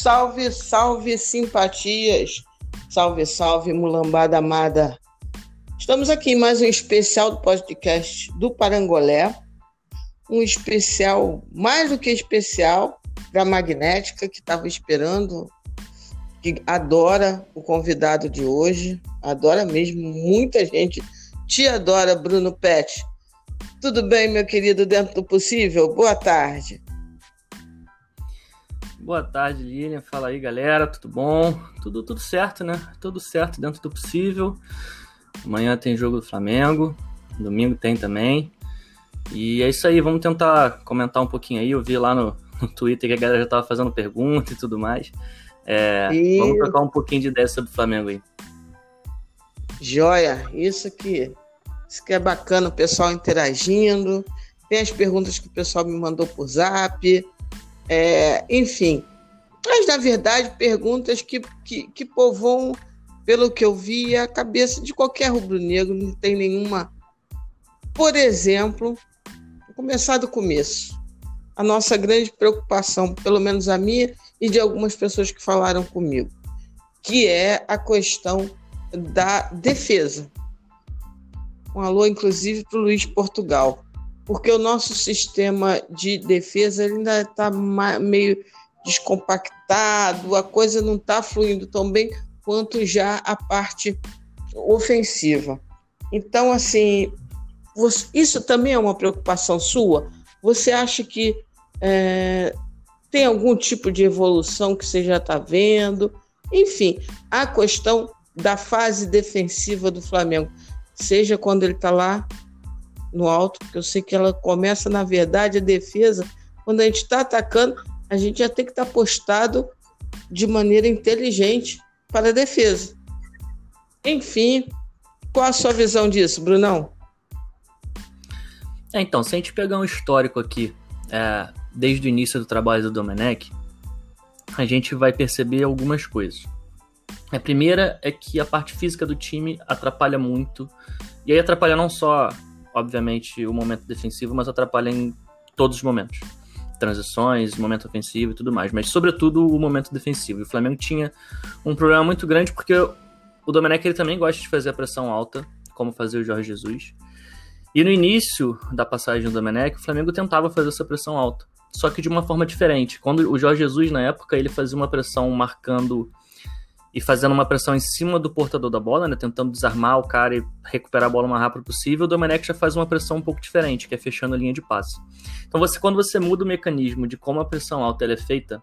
Salve, salve simpatias. Salve, salve mulambada amada. Estamos aqui em mais um especial do podcast do Parangolé. Um especial mais do que especial para a Magnética que estava esperando, que adora o convidado de hoje, adora mesmo, muita gente te adora, Bruno Pet. Tudo bem, meu querido, dentro do possível? Boa tarde. Boa tarde, Lilian. Fala aí, galera. Tudo bom? Tudo, tudo certo, né? Tudo certo dentro do possível. Amanhã tem jogo do Flamengo. Domingo tem também. E é isso aí. Vamos tentar comentar um pouquinho aí. Eu vi lá no, no Twitter que a galera já tava fazendo pergunta e tudo mais. É, e... Vamos trocar um pouquinho de ideia sobre o Flamengo aí. Joia, isso aqui. Isso que é bacana, o pessoal interagindo. Tem as perguntas que o pessoal me mandou por zap. É, enfim, mas na verdade, perguntas que, que, que povoam, pelo que eu vi, a cabeça de qualquer rubro-negro, não tem nenhuma. Por exemplo, vou começar do começo. A nossa grande preocupação, pelo menos a minha e de algumas pessoas que falaram comigo, que é a questão da defesa. Um alô, inclusive, para o Luiz Portugal porque o nosso sistema de defesa ainda está meio descompactado, a coisa não está fluindo tão bem quanto já a parte ofensiva. Então, assim, isso também é uma preocupação sua? Você acha que é, tem algum tipo de evolução que você já está vendo? Enfim, a questão da fase defensiva do Flamengo, seja quando ele está lá no alto, porque eu sei que ela começa, na verdade, a defesa. Quando a gente está atacando, a gente já tem que estar tá postado de maneira inteligente para a defesa. Enfim, qual a sua visão disso, Brunão? É, então, se a gente pegar um histórico aqui, é, desde o início do trabalho do Domenech, a gente vai perceber algumas coisas. A primeira é que a parte física do time atrapalha muito, e aí atrapalha não só obviamente, o momento defensivo, mas atrapalha em todos os momentos. Transições, momento ofensivo e tudo mais, mas sobretudo o momento defensivo. O Flamengo tinha um problema muito grande porque o Domenech ele também gosta de fazer a pressão alta, como fazia o Jorge Jesus. E no início da passagem do Domenech, o Flamengo tentava fazer essa pressão alta, só que de uma forma diferente. Quando o Jorge Jesus, na época, ele fazia uma pressão marcando e fazendo uma pressão em cima do portador da bola, né, tentando desarmar o cara e recuperar a bola o mais rápido possível, o Domenech já faz uma pressão um pouco diferente, que é fechando a linha de passe. Então, você, quando você muda o mecanismo de como a pressão alta é feita,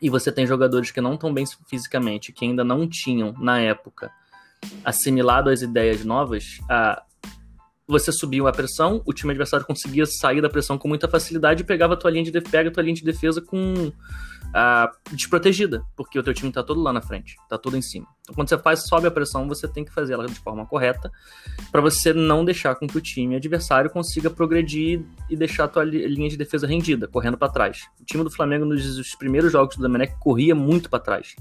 e você tem jogadores que não estão bem fisicamente, que ainda não tinham, na época, assimilado as ideias novas, a, você subiu a pressão, o time adversário conseguia sair da pressão com muita facilidade e pegava a tua linha de, pega tua linha de defesa com uh, desprotegida, porque o teu time tá todo lá na frente, tá todo em cima. Então, quando você faz, sobe a pressão, você tem que fazer ela de forma correta, para você não deixar com que o time adversário consiga progredir e deixar a tua linha de defesa rendida, correndo para trás. O time do Flamengo, nos primeiros jogos do Domenech, corria muito para trás.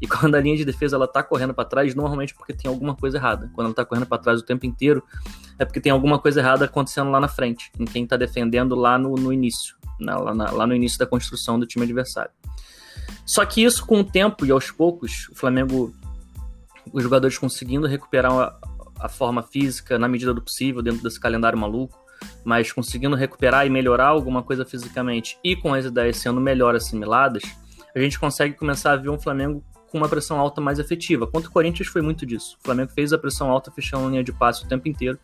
E quando a linha de defesa ela tá correndo para trás, normalmente porque tem alguma coisa errada. Quando ela tá correndo para trás o tempo inteiro, é porque tem alguma coisa errada acontecendo lá na frente, em quem tá defendendo lá no, no início, né? lá, lá no início da construção do time adversário. Só que isso, com o tempo e aos poucos, o Flamengo, os jogadores conseguindo recuperar a, a forma física na medida do possível, dentro desse calendário maluco, mas conseguindo recuperar e melhorar alguma coisa fisicamente e com as ideias sendo melhor assimiladas, a gente consegue começar a ver um Flamengo com uma pressão alta mais efetiva. Contra o Corinthians foi muito disso. O Flamengo fez a pressão alta fechando a linha de passe o tempo inteiro.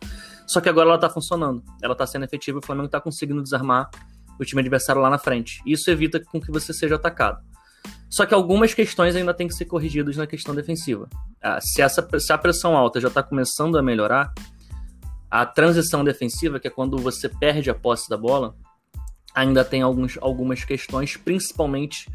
Só que agora ela tá funcionando. Ela tá sendo efetiva o Flamengo tá conseguindo desarmar o time adversário lá na frente. Isso evita com que você seja atacado. Só que algumas questões ainda têm que ser corrigidas na questão defensiva. Ah, se, essa, se a pressão alta já está começando a melhorar, a transição defensiva, que é quando você perde a posse da bola, ainda tem alguns, algumas questões, principalmente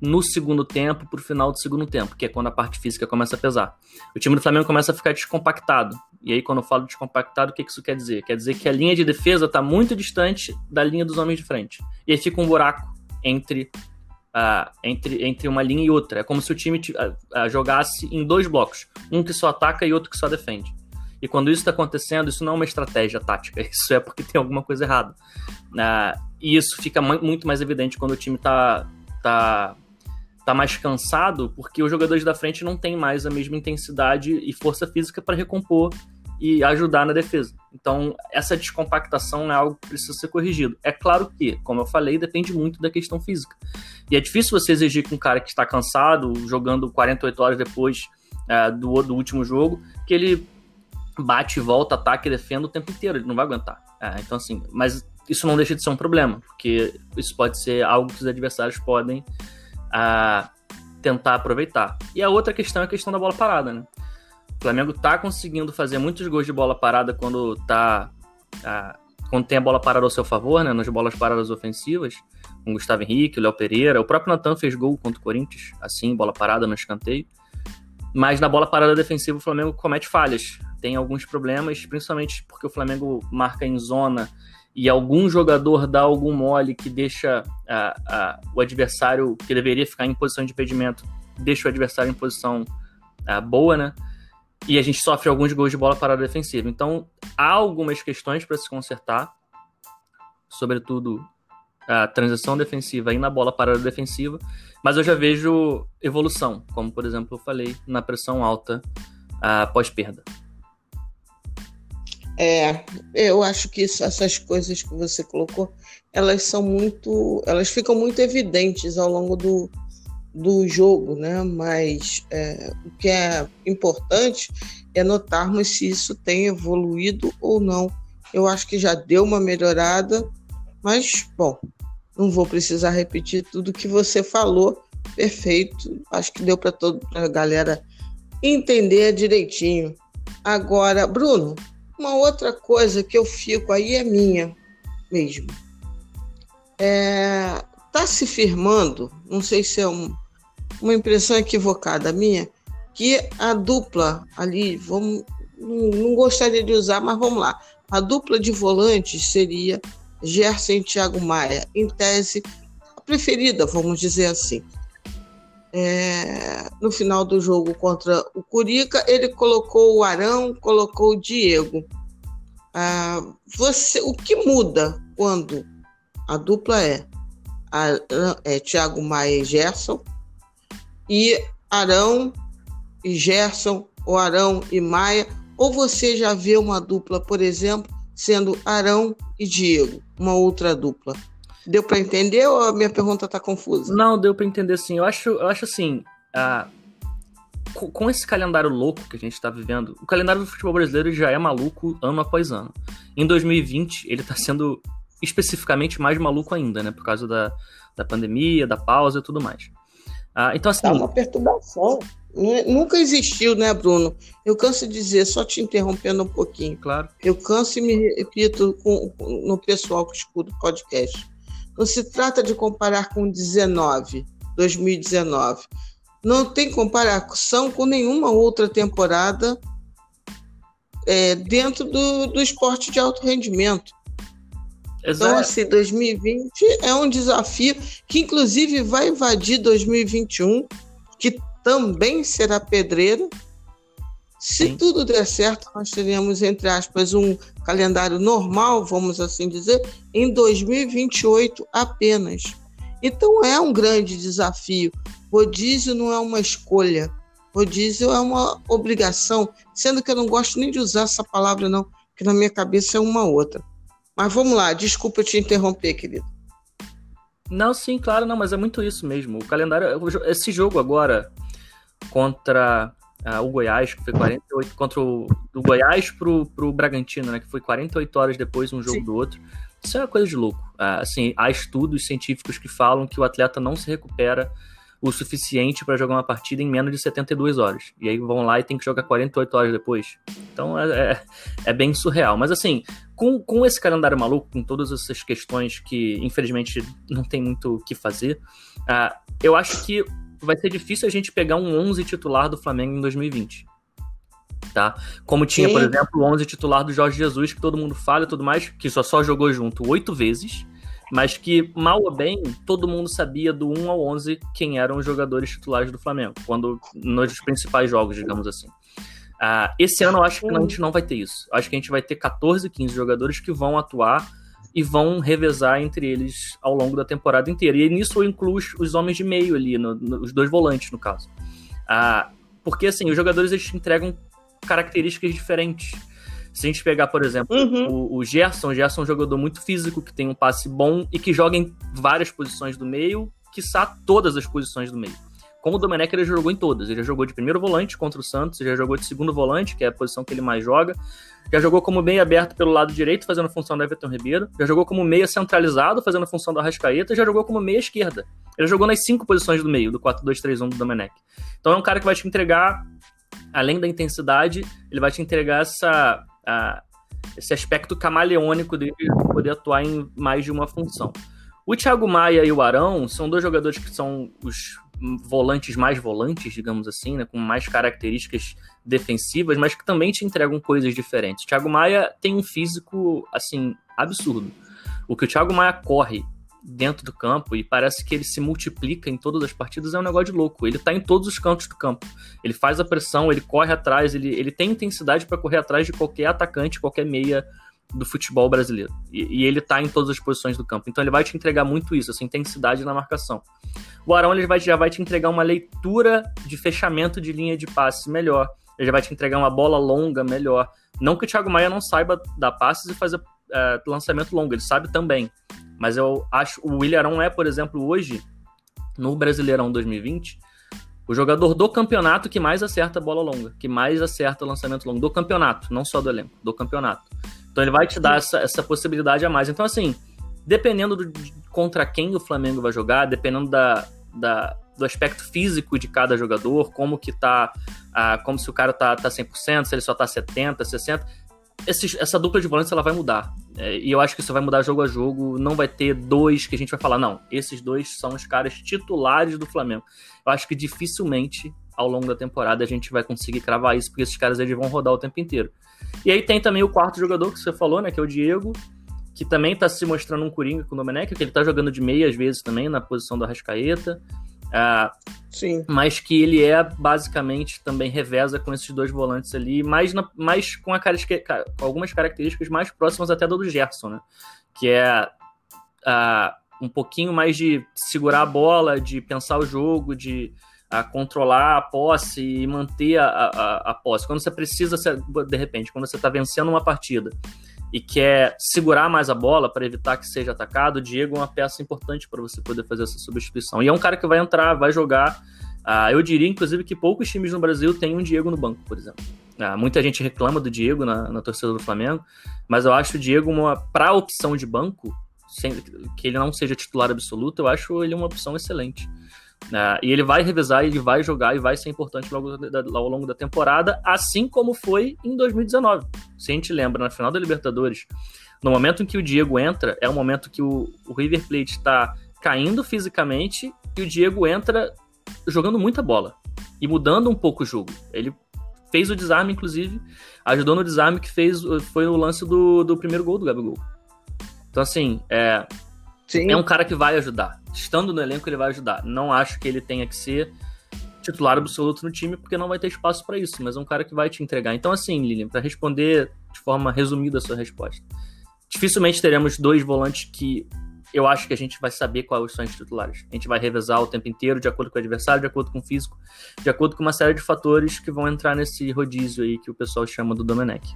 no segundo tempo para o final do segundo tempo, que é quando a parte física começa a pesar. O time do Flamengo começa a ficar descompactado. E aí, quando eu falo descompactado, o que isso quer dizer? Quer dizer que a linha de defesa está muito distante da linha dos homens de frente. E aí fica um buraco entre uh, entre, entre uma linha e outra. É como se o time uh, uh, jogasse em dois blocos, um que só ataca e outro que só defende. E quando isso está acontecendo, isso não é uma estratégia tática, isso é porque tem alguma coisa errada. e isso fica muito mais evidente quando o time está tá tá mais cansado porque os jogadores da frente não têm mais a mesma intensidade e força física para recompor e ajudar na defesa. Então, essa descompactação é algo que precisa ser corrigido. É claro que, como eu falei, depende muito da questão física. E é difícil você exigir que um cara que está cansado, jogando 48 horas depois é, do, do último jogo, que ele bate, volta, ataca e defenda o tempo inteiro. Ele não vai aguentar. É, então, assim, mas isso não deixa de ser um problema, porque isso pode ser algo que os adversários podem uh, tentar aproveitar. E a outra questão é a questão da bola parada, né? O Flamengo tá conseguindo fazer muitos gols de bola parada quando tá. Uh, quando tem a bola parada ao seu favor, né? Nas bolas paradas ofensivas. Com Gustavo Henrique, o Léo Pereira. O próprio Natan fez gol contra o Corinthians, assim, bola parada no escanteio. Mas na bola parada defensiva o Flamengo comete falhas. Tem alguns problemas, principalmente porque o Flamengo marca em zona e algum jogador dá algum mole que deixa o adversário que deveria ficar em posição de impedimento, deixa o adversário em posição boa, né? E a gente sofre alguns gols de bola parada defensiva. Então, há algumas questões para se consertar, sobretudo a transição defensiva e na bola parada defensiva, mas eu já vejo evolução, como por exemplo eu falei, na pressão alta após perda. É, eu acho que isso, essas coisas que você colocou, elas são muito, elas ficam muito evidentes ao longo do, do jogo, né? Mas é, o que é importante é notarmos se isso tem evoluído ou não. Eu acho que já deu uma melhorada, mas bom, não vou precisar repetir tudo que você falou. Perfeito, acho que deu para toda a galera entender direitinho. Agora, Bruno, uma outra coisa que eu fico aí é minha mesmo. É, tá se firmando, não sei se é um, uma impressão equivocada minha, que a dupla ali, vamos, não, não, gostaria de usar, mas vamos lá. A dupla de volantes seria Gerson e Thiago Maia, em tese, a preferida, vamos dizer assim. É, no final do jogo contra o Curica, ele colocou o Arão, colocou o Diego. Ah, você, o que muda quando a dupla é, é Thiago Maia e Gerson e Arão e Gerson, ou Arão e Maia, ou você já vê uma dupla, por exemplo, sendo Arão e Diego, uma outra dupla? Deu para entender ou a minha pergunta está confusa? Não, deu para entender sim. Eu acho, eu acho assim, uh, com esse calendário louco que a gente está vivendo, o calendário do futebol brasileiro já é maluco ano após ano. Em 2020, ele está sendo especificamente mais maluco ainda, né? Por causa da, da pandemia, da pausa e tudo mais. Uh, então, assim. Tá uma perturbação. É, nunca existiu, né, Bruno? Eu canso de dizer, só te interrompendo um pouquinho. Claro. Eu canso e me repito com, no pessoal que escuta o podcast. Não se trata de comparar com 19, 2019. Não tem comparação com nenhuma outra temporada é, dentro do, do esporte de alto rendimento. Então, Exato. Então, assim, 2020 é um desafio que, inclusive, vai invadir 2021, que também será pedreira, se Sim. tudo der certo, nós teremos, entre aspas, um calendário normal, vamos assim dizer, em 2028 apenas. Então é um grande desafio. Rodízio não é uma escolha, rodízio é uma obrigação, sendo que eu não gosto nem de usar essa palavra, não, que na minha cabeça é uma outra. Mas vamos lá, desculpa te interromper, querido. Não, sim, claro, não, mas é muito isso mesmo. O calendário, esse jogo agora contra uh, o Goiás, que foi 48 contra o do Goiás pro, pro Bragantino, né? Que foi 48 horas depois um jogo Sim. do outro. Isso é uma coisa de louco. Uh, assim, há estudos científicos que falam que o atleta não se recupera o suficiente para jogar uma partida em menos de 72 horas. E aí vão lá e tem que jogar 48 horas depois. Então é, é, é, bem surreal. Mas assim, com, com esse calendário maluco, com todas essas questões que infelizmente não tem muito o que fazer, uh, eu acho que vai ser difícil a gente pegar um 11 titular do Flamengo em 2020. Tá? Como tinha, Sim. por exemplo, o 11 titular do Jorge Jesus, que todo mundo fala e tudo mais, que só, só jogou junto oito vezes, mas que, mal ou bem, todo mundo sabia do 1 ao 11 quem eram os jogadores titulares do Flamengo, quando nos principais jogos, digamos assim. Uh, esse ano eu acho que a gente não vai ter isso. Acho que a gente vai ter 14, 15 jogadores que vão atuar e vão revezar entre eles ao longo da temporada inteira. E nisso eu incluo os homens de meio ali, no, no, os dois volantes, no caso. Ah, porque, assim, os jogadores eles entregam características diferentes. Se a gente pegar, por exemplo, uhum. o, o, Gerson, o Gerson é um jogador muito físico, que tem um passe bom e que joga em várias posições do meio, quiçá todas as posições do meio. Como o Domenech, ele jogou em todas. Ele já jogou de primeiro volante contra o Santos, já jogou de segundo volante, que é a posição que ele mais joga. Já jogou como meia aberto pelo lado direito, fazendo a função do Everton Ribeiro. Já jogou como meia centralizado, fazendo a função do Arrascaeta. Já jogou como meia esquerda. Ele jogou nas cinco posições do meio, do 4-2-3-1 do Domenech. Então é um cara que vai te entregar, além da intensidade, ele vai te entregar essa, a, esse aspecto camaleônico de poder atuar em mais de uma função. O Thiago Maia e o Arão são dois jogadores que são os volantes mais volantes, digamos assim, né, com mais características defensivas, mas que também te entregam coisas diferentes. O Thiago Maia tem um físico assim absurdo. O que o Thiago Maia corre dentro do campo e parece que ele se multiplica em todas as partidas é um negócio de louco. Ele tá em todos os cantos do campo. Ele faz a pressão, ele corre atrás, ele, ele tem intensidade para correr atrás de qualquer atacante, qualquer meia do futebol brasileiro. E, e, ele tá em todas as posições do campo. Então ele vai te entregar muito isso, essa intensidade na marcação. O Arão ele vai, já vai te entregar uma leitura de fechamento de linha de passe melhor. Ele já vai te entregar uma bola longa melhor. Não que o Thiago Maia não saiba dar passes e fazer é, lançamento longo, ele sabe também. Mas eu acho o William Arão é, por exemplo, hoje, no Brasileirão 2020, o jogador do campeonato que mais acerta a bola longa, que mais acerta o lançamento longo do campeonato, não só do elenco, do campeonato. Então ele vai te dar essa, essa possibilidade a mais. Então, assim, dependendo do, de contra quem o Flamengo vai jogar, dependendo da, da, do aspecto físico de cada jogador, como que tá, ah, como se o cara tá, tá 100%, se ele só tá 70%, 60%, esse, essa dupla de volantes ela vai mudar. É, e eu acho que isso vai mudar jogo a jogo. Não vai ter dois que a gente vai falar, não, esses dois são os caras titulares do Flamengo. Eu acho que dificilmente ao longo da temporada a gente vai conseguir cravar isso, porque esses caras eles vão rodar o tempo inteiro. E aí tem também o quarto jogador que você falou, né? Que é o Diego, que também tá se mostrando um coringa com o Domenech, que ele tá jogando de meia às vezes também, na posição do Arrascaeta. Uh, Sim. Mas que ele é basicamente também reveza com esses dois volantes ali, mais, na, mais com, a, com algumas características mais próximas até do Gerson, né? Que é uh, um pouquinho mais de segurar a bola, de pensar o jogo, de a controlar a posse e manter a, a, a posse. Quando você precisa, de repente, quando você está vencendo uma partida e quer segurar mais a bola para evitar que seja atacado, o Diego é uma peça importante para você poder fazer essa substituição. E é um cara que vai entrar, vai jogar. Uh, eu diria, inclusive, que poucos times no Brasil têm um Diego no banco, por exemplo. Uh, muita gente reclama do Diego na, na torcida do Flamengo, mas eu acho o Diego para opção de banco, sem, que ele não seja titular absoluto, eu acho ele uma opção excelente. Uh, e ele vai revezar, ele vai jogar e vai ser importante logo ao longo da temporada, assim como foi em 2019. Se a gente lembra, na final da Libertadores, no momento em que o Diego entra, é o momento que o, o River Plate está caindo fisicamente e o Diego entra jogando muita bola e mudando um pouco o jogo. Ele fez o desarme, inclusive, ajudou no desarme que fez foi o lance do, do primeiro gol do Gabigol. Então, assim, é, Sim. é um cara que vai ajudar estando no elenco, ele vai ajudar. Não acho que ele tenha que ser titular absoluto no time, porque não vai ter espaço para isso, mas é um cara que vai te entregar. Então, assim, Lilian, para responder de forma resumida a sua resposta, dificilmente teremos dois volantes que eu acho que a gente vai saber quais são os titulares. A gente vai revezar o tempo inteiro, de acordo com o adversário, de acordo com o físico, de acordo com uma série de fatores que vão entrar nesse rodízio aí que o pessoal chama do Domenech.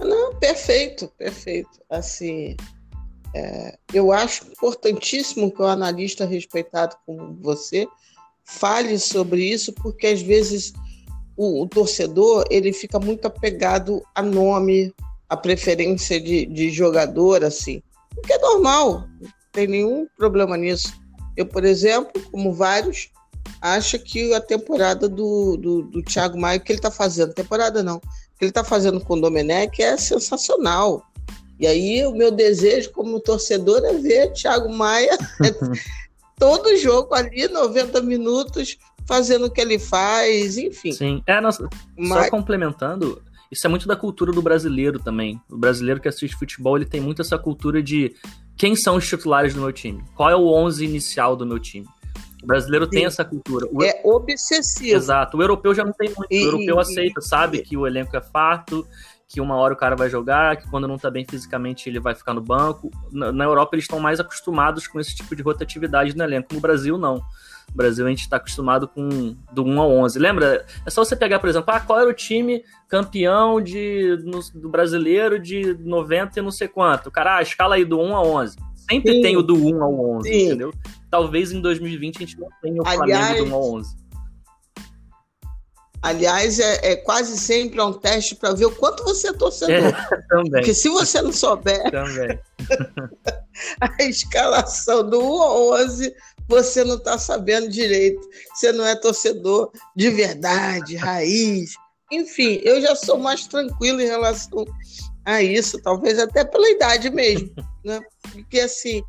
Não, perfeito, perfeito. Assim, é, eu acho importantíssimo que o analista respeitado como você fale sobre isso, porque às vezes o, o torcedor ele fica muito apegado a nome, a preferência de, de jogador, assim, o que é normal, não tem nenhum problema nisso. Eu, por exemplo, como vários, acho que a temporada do, do, do Thiago Maia que ele está fazendo, temporada não, que ele está fazendo com o Domenech é sensacional e aí o meu desejo como torcedor é ver Thiago Maia todo jogo ali, 90 minutos, fazendo o que ele faz, enfim. Sim, é, nossa, Mas... só complementando, isso é muito da cultura do brasileiro também. O brasileiro que assiste futebol, ele tem muito essa cultura de quem são os titulares do meu time? Qual é o 11 inicial do meu time? O brasileiro Sim. tem essa cultura. O... É obsessivo. Exato. O europeu já não tem muito. E, o europeu aceita, sabe e... que o elenco é farto que uma hora o cara vai jogar, que quando não tá bem fisicamente ele vai ficar no banco. Na, na Europa eles estão mais acostumados com esse tipo de rotatividade no elenco. No Brasil, não. No Brasil a gente está acostumado com do 1 ao 11. Lembra? É só você pegar, por exemplo, ah, qual era o time campeão de, no, do brasileiro de 90 e não sei quanto. O cara, ah, escala aí do 1 ao 11. Sempre Sim. tem o do 1 ao 11, Sim. entendeu? Talvez em 2020 a gente não tenha o Aliás, Flamengo do 1 ao 11. Aliás, é, é, quase sempre um teste para ver o quanto você é torcedor. É, também. Porque se você não souber também. a escalação do 1 ao 11, você não está sabendo direito. Você não é torcedor de verdade, raiz. Enfim, eu já sou mais tranquilo em relação a isso, talvez até pela idade mesmo. Né? Porque assim,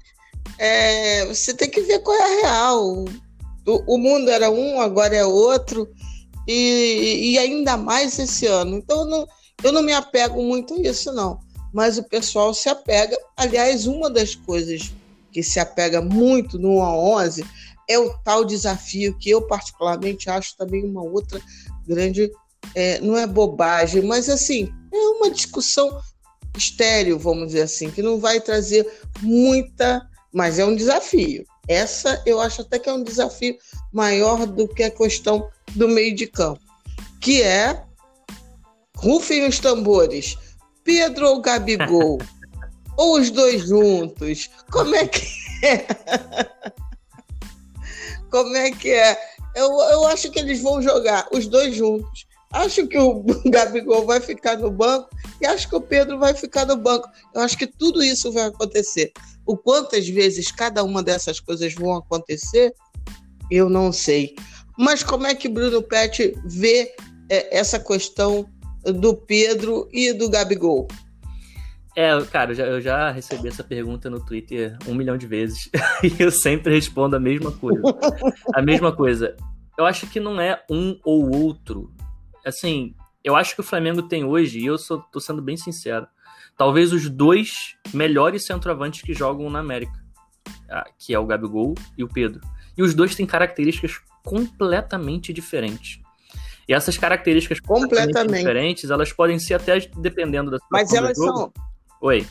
é, você tem que ver qual é a real. O, o mundo era um, agora é outro e, e ainda mais esse ano. Então, eu não, eu não me apego muito a isso, não. Mas o pessoal se apega. Aliás, uma das coisas que se apega muito no 1 a 11 é o tal desafio que eu, particularmente, acho também uma outra grande. É, não é bobagem, mas assim, é uma discussão estéreo, vamos dizer assim, que não vai trazer muita. Mas é um desafio. Essa eu acho até que é um desafio maior do que a questão do meio de campo, que é rufem os tambores, Pedro ou Gabigol, ou os dois juntos, como é que é? Como é que é? Eu, eu acho que eles vão jogar os dois juntos. Acho que o Gabigol vai ficar no banco e acho que o Pedro vai ficar no banco. Eu acho que tudo isso vai acontecer. O quantas vezes cada uma dessas coisas vão acontecer, eu não sei. Mas como é que Bruno Pet vê é, essa questão do Pedro e do Gabigol? É, cara, eu já, eu já, recebi essa pergunta no Twitter um milhão de vezes e eu sempre respondo a mesma coisa. a mesma coisa. Eu acho que não é um ou outro. Assim, eu acho que o Flamengo tem hoje, e eu sou, tô sendo bem sincero, talvez os dois melhores centroavantes que jogam na América, ah, que é o Gabigol e o Pedro. E os dois têm características completamente diferentes. E essas características completamente diferentes, elas podem ser até dependendo da Mas elas são. Oi.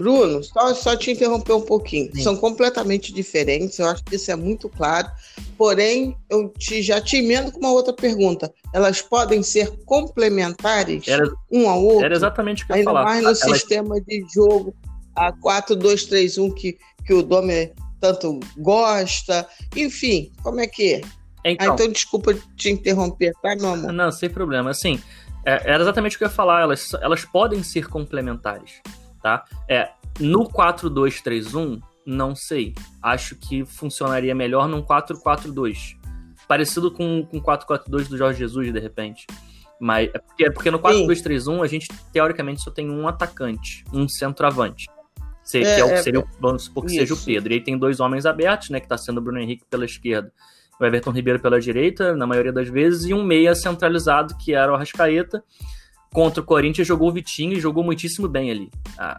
Bruno, só, só te interromper um pouquinho. Sim. São completamente diferentes, eu acho que isso é muito claro. Porém, eu te, já te emendo com uma outra pergunta. Elas podem ser complementares era, um ao outro? Era exatamente o que eu ia falar. Mais no Elas... sistema de jogo a 4-2-3-1 que, que o Domer tanto gosta. Enfim, como é que é? Então, ah, então desculpa te interromper, tá, meu amor? Não, sem problema. Assim, é, era exatamente o que eu ia falar. Elas, elas podem ser complementares, tá? É, no 4-2-3-1, não sei. Acho que funcionaria melhor num 4-4-2. Parecido com o 4-4-2 do Jorge Jesus, de repente. Mas é porque, é porque no 4-2-3-1 a gente, teoricamente, só tem um atacante, um centroavante. Ser, é, que é o que é, seria, vamos supor que isso. seja o Pedro. E aí tem dois homens abertos, né? Que tá sendo o Bruno Henrique pela esquerda, o Everton Ribeiro pela direita, na maioria das vezes, e um meia centralizado, que era o Arrascaeta. Contra o Corinthians jogou o Vitinho e jogou muitíssimo bem ali. Ah.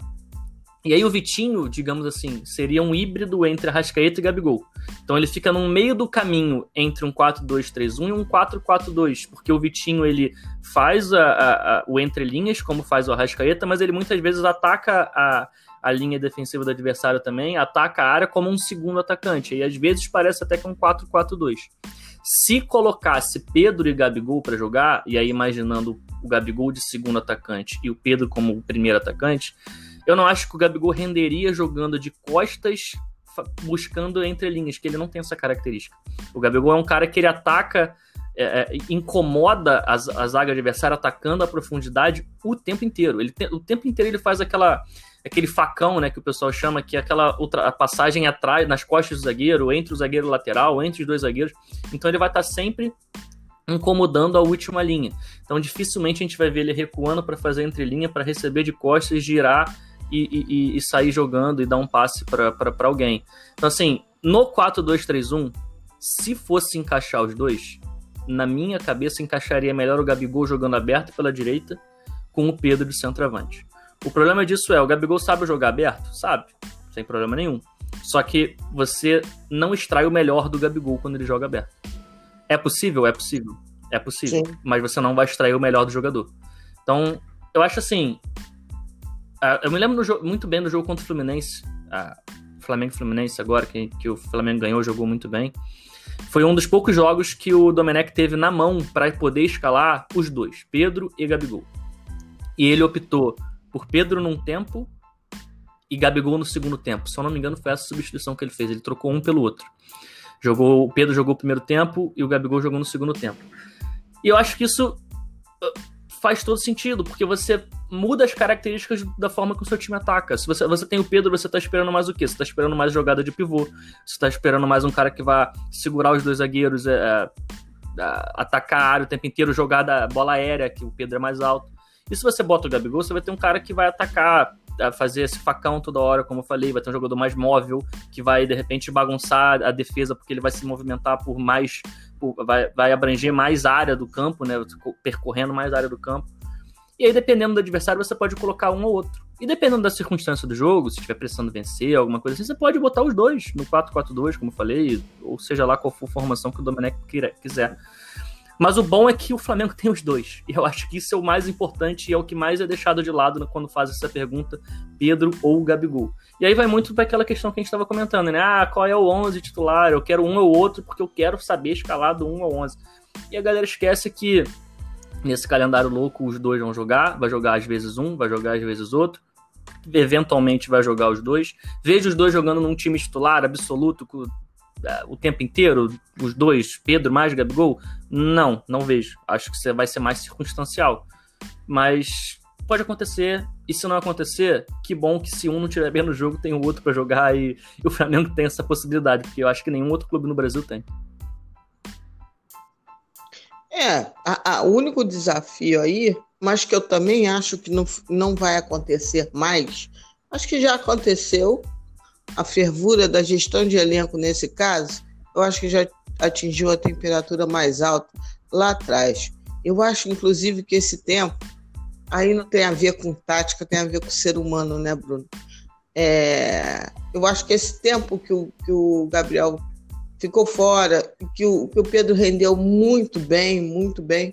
E aí o Vitinho, digamos assim, seria um híbrido entre Arrascaeta e Gabigol. Então ele fica no meio do caminho entre um 4-2-3-1 e um 4-4-2, porque o Vitinho ele faz a, a, a, o entre linhas, como faz o Arrascaeta, mas ele muitas vezes ataca a, a linha defensiva do adversário também, ataca a área como um segundo atacante. E às vezes parece até que um 4-4-2. Se colocasse Pedro e Gabigol para jogar, e aí imaginando o Gabigol de segundo atacante e o Pedro como primeiro atacante, eu não acho que o Gabigol renderia jogando de costas buscando entre linhas, que ele não tem essa característica. O Gabigol é um cara que ele ataca, é, é, incomoda a, a zaga adversária atacando a profundidade o tempo inteiro. Ele o tempo inteiro ele faz aquela aquele facão, né, que o pessoal chama, que é aquela passagem atrás, nas costas do zagueiro, entre o zagueiro lateral, entre os dois zagueiros. Então ele vai estar sempre incomodando a última linha. Então dificilmente a gente vai ver ele recuando para fazer entrelinha, para receber de costas, girar e, e, e, sair jogando e dar um passe para alguém. Então assim, no 4-2-3-1, se fosse encaixar os dois, na minha cabeça encaixaria melhor o Gabigol jogando aberto pela direita com o Pedro de centroavante. O problema disso é, o Gabigol sabe jogar aberto? Sabe, sem problema nenhum. Só que você não extrai o melhor do Gabigol quando ele joga aberto. É possível? É possível. É possível. Sim. Mas você não vai extrair o melhor do jogador. Então, eu acho assim. Eu me lembro muito bem do jogo contra o Fluminense. Flamengo Fluminense agora, que, que o Flamengo ganhou, jogou muito bem. Foi um dos poucos jogos que o Domenech teve na mão para poder escalar os dois, Pedro e Gabigol. E ele optou por Pedro num tempo e Gabigol no segundo tempo. Se eu não me engano, foi essa substituição que ele fez. Ele trocou um pelo outro. Jogou, o Pedro jogou o primeiro tempo e o Gabigol jogou no segundo tempo. E eu acho que isso uh, faz todo sentido, porque você muda as características da forma que o seu time ataca. Se você, você tem o Pedro, você tá esperando mais o quê? Você tá esperando mais jogada de pivô. Você tá esperando mais um cara que vai segurar os dois zagueiros, é, é, atacar a área o tempo inteiro, jogar da bola aérea, que o Pedro é mais alto. E se você bota o Gabigol, você vai ter um cara que vai atacar, fazer esse facão toda hora, como eu falei, vai ter um jogador mais móvel, que vai, de repente, bagunçar a defesa, porque ele vai se movimentar por mais. Por, vai, vai abranger mais área do campo, né? Percorrendo mais área do campo. E aí, dependendo do adversário, você pode colocar um ou outro. E dependendo da circunstância do jogo, se estiver precisando vencer, alguma coisa assim, você pode botar os dois no 4-4-2, como eu falei, ou seja lá qual for a formação que o Domenech quiser. Mas o bom é que o Flamengo tem os dois. E eu acho que isso é o mais importante e é o que mais é deixado de lado quando faz essa pergunta, Pedro ou Gabigol. E aí vai muito para aquela questão que a gente estava comentando, né? Ah, qual é o 11 titular? Eu quero um ou outro porque eu quero saber escalar do 1 ao 11. E a galera esquece que nesse calendário louco os dois vão jogar, vai jogar às vezes um, vai jogar às vezes outro eventualmente vai jogar os dois. Vejo os dois jogando num time titular absoluto, o tempo inteiro, os dois, Pedro mais Gabigol? Não, não vejo. Acho que você vai ser mais circunstancial. Mas pode acontecer, e se não acontecer, que bom que se um não tiver bem no jogo, tem o outro para jogar e, e, o Flamengo tem essa possibilidade, porque eu acho que nenhum outro clube no Brasil tem. É, o único desafio aí, mas que eu também acho que não, não vai acontecer mais, acho que já aconteceu, a fervura da gestão de elenco nesse caso, eu acho que já atingiu a temperatura mais alta lá atrás. Eu acho, inclusive, que esse tempo aí não tem a ver com tática, tem a ver com ser humano, né, Bruno? É, eu acho que esse tempo que o, que o Gabriel ficou fora, que o, que o Pedro rendeu muito bem, muito bem,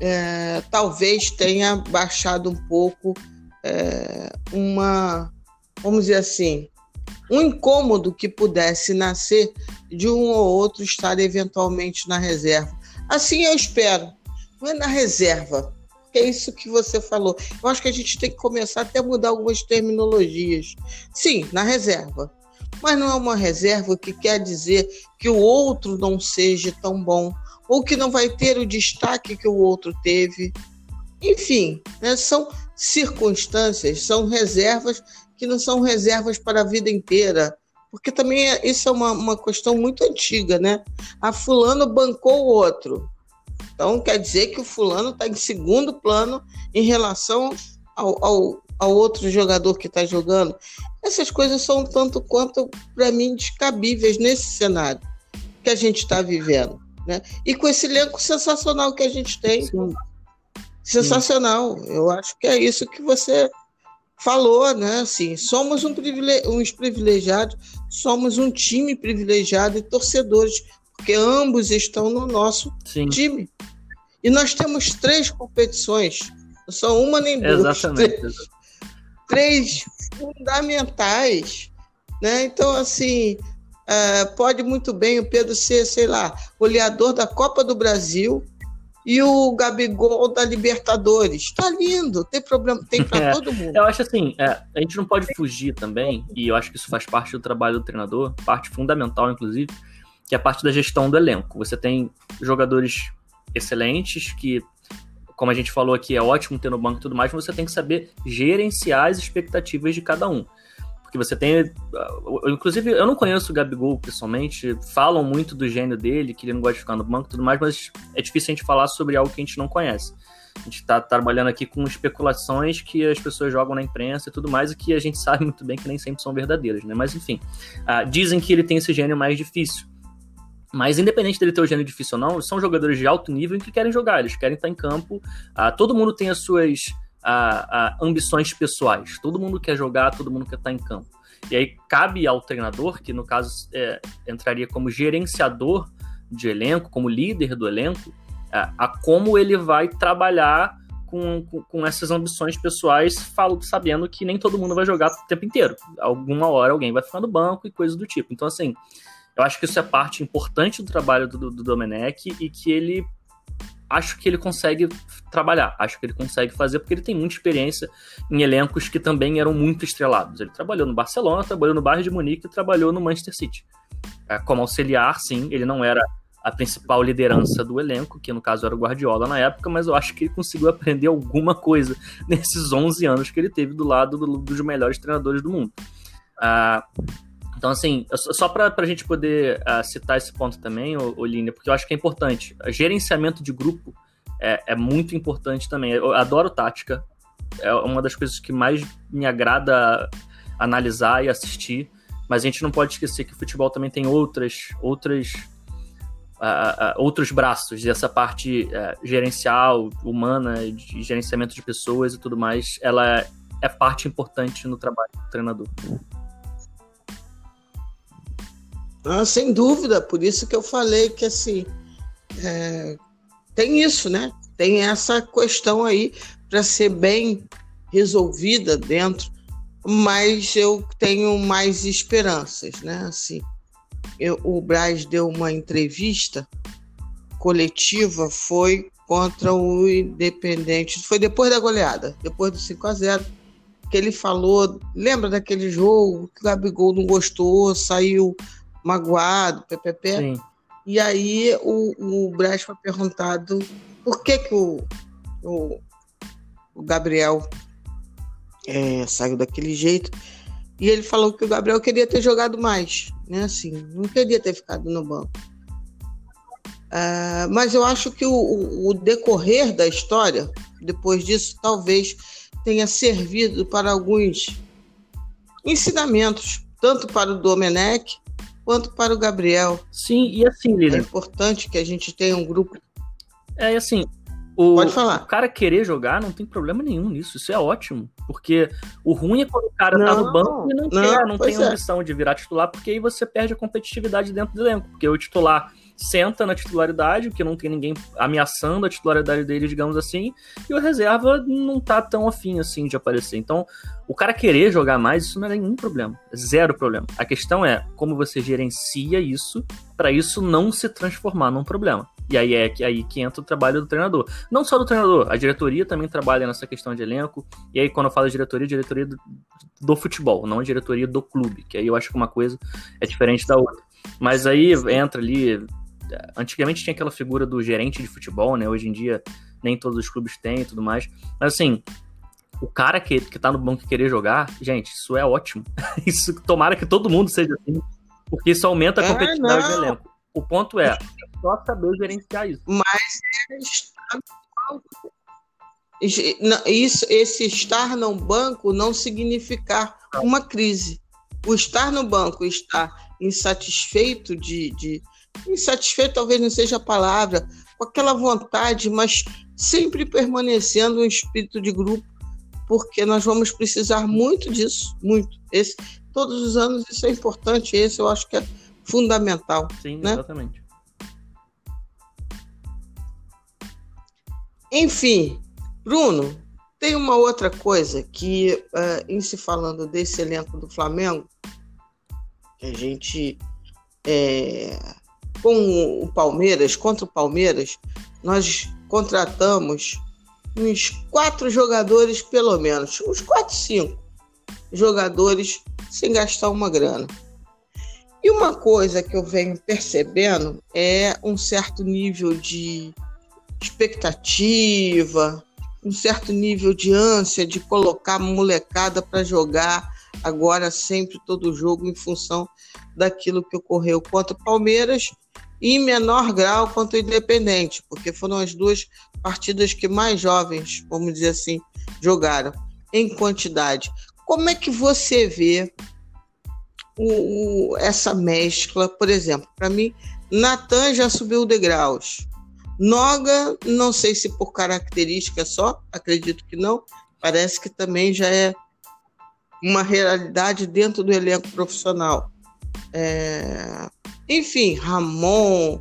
é, talvez tenha baixado um pouco é, uma, vamos dizer assim, um incômodo que pudesse nascer de um ou outro estar eventualmente na reserva. Assim eu espero, não é na reserva, é isso que você falou. Eu acho que a gente tem que começar até a mudar algumas terminologias. Sim, na reserva. Mas não é uma reserva que quer dizer que o outro não seja tão bom, ou que não vai ter o destaque que o outro teve. Enfim, né, são circunstâncias, são reservas que não são reservas para a vida inteira. Porque também é, isso é uma, uma questão muito antiga, né? A fulano bancou o outro. Então quer dizer que o fulano está em segundo plano em relação ao, ao, ao outro jogador que está jogando. Essas coisas são tanto quanto, para mim, descabíveis nesse cenário que a gente está vivendo. Né? E com esse elenco sensacional que a gente tem. Sim. Sensacional. Sim. Eu acho que é isso que você falou, né? Assim, somos um privile uns privilegiados, somos um time privilegiado e torcedores, porque ambos estão no nosso Sim. time. E nós temos três competições, não são uma nem duas. Exatamente. Três, três fundamentais, né? Então, assim, é, pode muito bem o Pedro ser, sei lá, goleador da Copa do Brasil, e o Gabigol da Libertadores. Tá lindo, tem problema, tem para é, todo mundo. Eu acho assim, é, a gente não pode fugir também, e eu acho que isso faz parte do trabalho do treinador, parte fundamental, inclusive, que é a parte da gestão do elenco. Você tem jogadores excelentes que, como a gente falou aqui, é ótimo ter no banco e tudo mais, mas você tem que saber gerenciar as expectativas de cada um. Porque você tem. Uh, inclusive, eu não conheço o Gabigol pessoalmente. Falam muito do gênio dele, que ele não gosta de ficar no banco e tudo mais, mas é difícil a gente falar sobre algo que a gente não conhece. A gente está trabalhando aqui com especulações que as pessoas jogam na imprensa e tudo mais, e que a gente sabe muito bem que nem sempre são verdadeiras, né? Mas enfim, uh, dizem que ele tem esse gênio mais difícil. Mas independente dele ter o gênio difícil ou não, são jogadores de alto nível que querem jogar, eles querem estar em campo. Uh, todo mundo tem as suas a, a ambições pessoais. Todo mundo quer jogar, todo mundo quer estar em campo. E aí cabe ao treinador, que no caso é, entraria como gerenciador de elenco, como líder do elenco, a, a como ele vai trabalhar com, com, essas ambições pessoais, falo sabendo que nem todo mundo vai jogar o tempo inteiro. Alguma hora alguém vai ficar no banco e coisas do tipo. Então, assim, eu acho que isso é parte importante do trabalho do, do Domenech e que ele acho que ele consegue trabalhar, acho que ele consegue fazer, porque ele tem muita experiência em elencos que também eram muito estrelados. Ele trabalhou no Barcelona, trabalhou no Bayern de Munique trabalhou no Manchester City. É, como auxiliar, sim, ele não era a principal liderança do elenco, que no caso era o Guardiola na época, mas eu acho que ele conseguiu aprender alguma coisa nesses 11 anos que ele teve do lado do, dos melhores treinadores do mundo. Uh, então, assim, só para a gente poder uh, citar esse ponto também, Olinda, porque eu acho que é importante. Gerenciamento de grupo é, é, muito importante também. Eu adoro tática, é uma das coisas que mais me agrada analisar e assistir, mas a gente não pode esquecer que o futebol também tem outras, outras Uh, uh, outros braços, essa parte uh, gerencial, humana, de gerenciamento de pessoas e tudo mais, ela é parte importante no trabalho do treinador. Ah, sem dúvida, por isso que eu falei que assim é, tem isso, né? Tem essa questão aí para ser bem resolvida dentro, mas eu tenho mais esperanças, né? Assim, eu, o Braz deu uma entrevista coletiva, foi contra o Independente, foi depois da goleada, depois do 5 a 0 que ele falou, lembra daquele jogo que o Gabigol não gostou, saiu magoado, PPP. Sim. E aí o, o Braz foi perguntado por que, que o, o, o Gabriel é, saiu daquele jeito. E ele falou que o Gabriel queria ter jogado mais, né? Assim, não queria ter ficado no banco. Uh, mas eu acho que o, o, decorrer da história, depois disso, talvez tenha servido para alguns ensinamentos, tanto para o Domenech quanto para o Gabriel. Sim, e assim, Lilian. É importante que a gente tenha um grupo. É, assim, o, Pode falar. O cara querer jogar não tem problema nenhum nisso. Isso é ótimo. Porque o ruim é quando o cara não, tá no banco e não, não quer, não tem é. ambição de virar titular, porque aí você perde a competitividade dentro do elenco. Porque o titular senta na titularidade, porque não tem ninguém ameaçando a titularidade dele, digamos assim, e o reserva não tá tão afim assim de aparecer. Então, o cara querer jogar mais, isso não é nenhum problema, é zero problema. A questão é como você gerencia isso para isso não se transformar num problema. E aí é que, aí que entra o trabalho do treinador. Não só do treinador, a diretoria também trabalha nessa questão de elenco. E aí, quando eu falo diretoria, diretoria do, do futebol, não a diretoria do clube, que aí eu acho que uma coisa é diferente da outra. Mas aí entra ali Antigamente tinha aquela figura do gerente de futebol, né? Hoje em dia nem todos os clubes têm e tudo mais. Mas assim, o cara que, que tá no banco querer jogar, gente, isso é ótimo. isso tomara que todo mundo seja assim, porque isso aumenta a é, competitividade é, do elenco. O ponto é só saber gerenciar isso. Mas isso, esse estar no banco não significar uma crise. O estar no banco e estar insatisfeito de, de, insatisfeito talvez não seja a palavra, com aquela vontade, mas sempre permanecendo um espírito de grupo, porque nós vamos precisar muito disso, muito. Esse, todos os anos isso é importante, esse eu acho que é fundamental. Sim, né? exatamente. Enfim, Bruno, tem uma outra coisa que, uh, em se falando desse elenco do Flamengo, que a gente é, com o Palmeiras, contra o Palmeiras, nós contratamos uns quatro jogadores, pelo menos, uns quatro, cinco jogadores sem gastar uma grana. E uma coisa que eu venho percebendo é um certo nível de expectativa, um certo nível de ânsia de colocar molecada para jogar agora sempre todo jogo em função daquilo que ocorreu contra o Palmeiras em menor grau contra o Independente, porque foram as duas partidas que mais jovens, vamos dizer assim, jogaram em quantidade. Como é que você vê o, o, essa mescla? Por exemplo, para mim, Natan já subiu degraus. Noga, não sei se por característica só, acredito que não, parece que também já é uma realidade dentro do elenco profissional. É... Enfim, Ramon.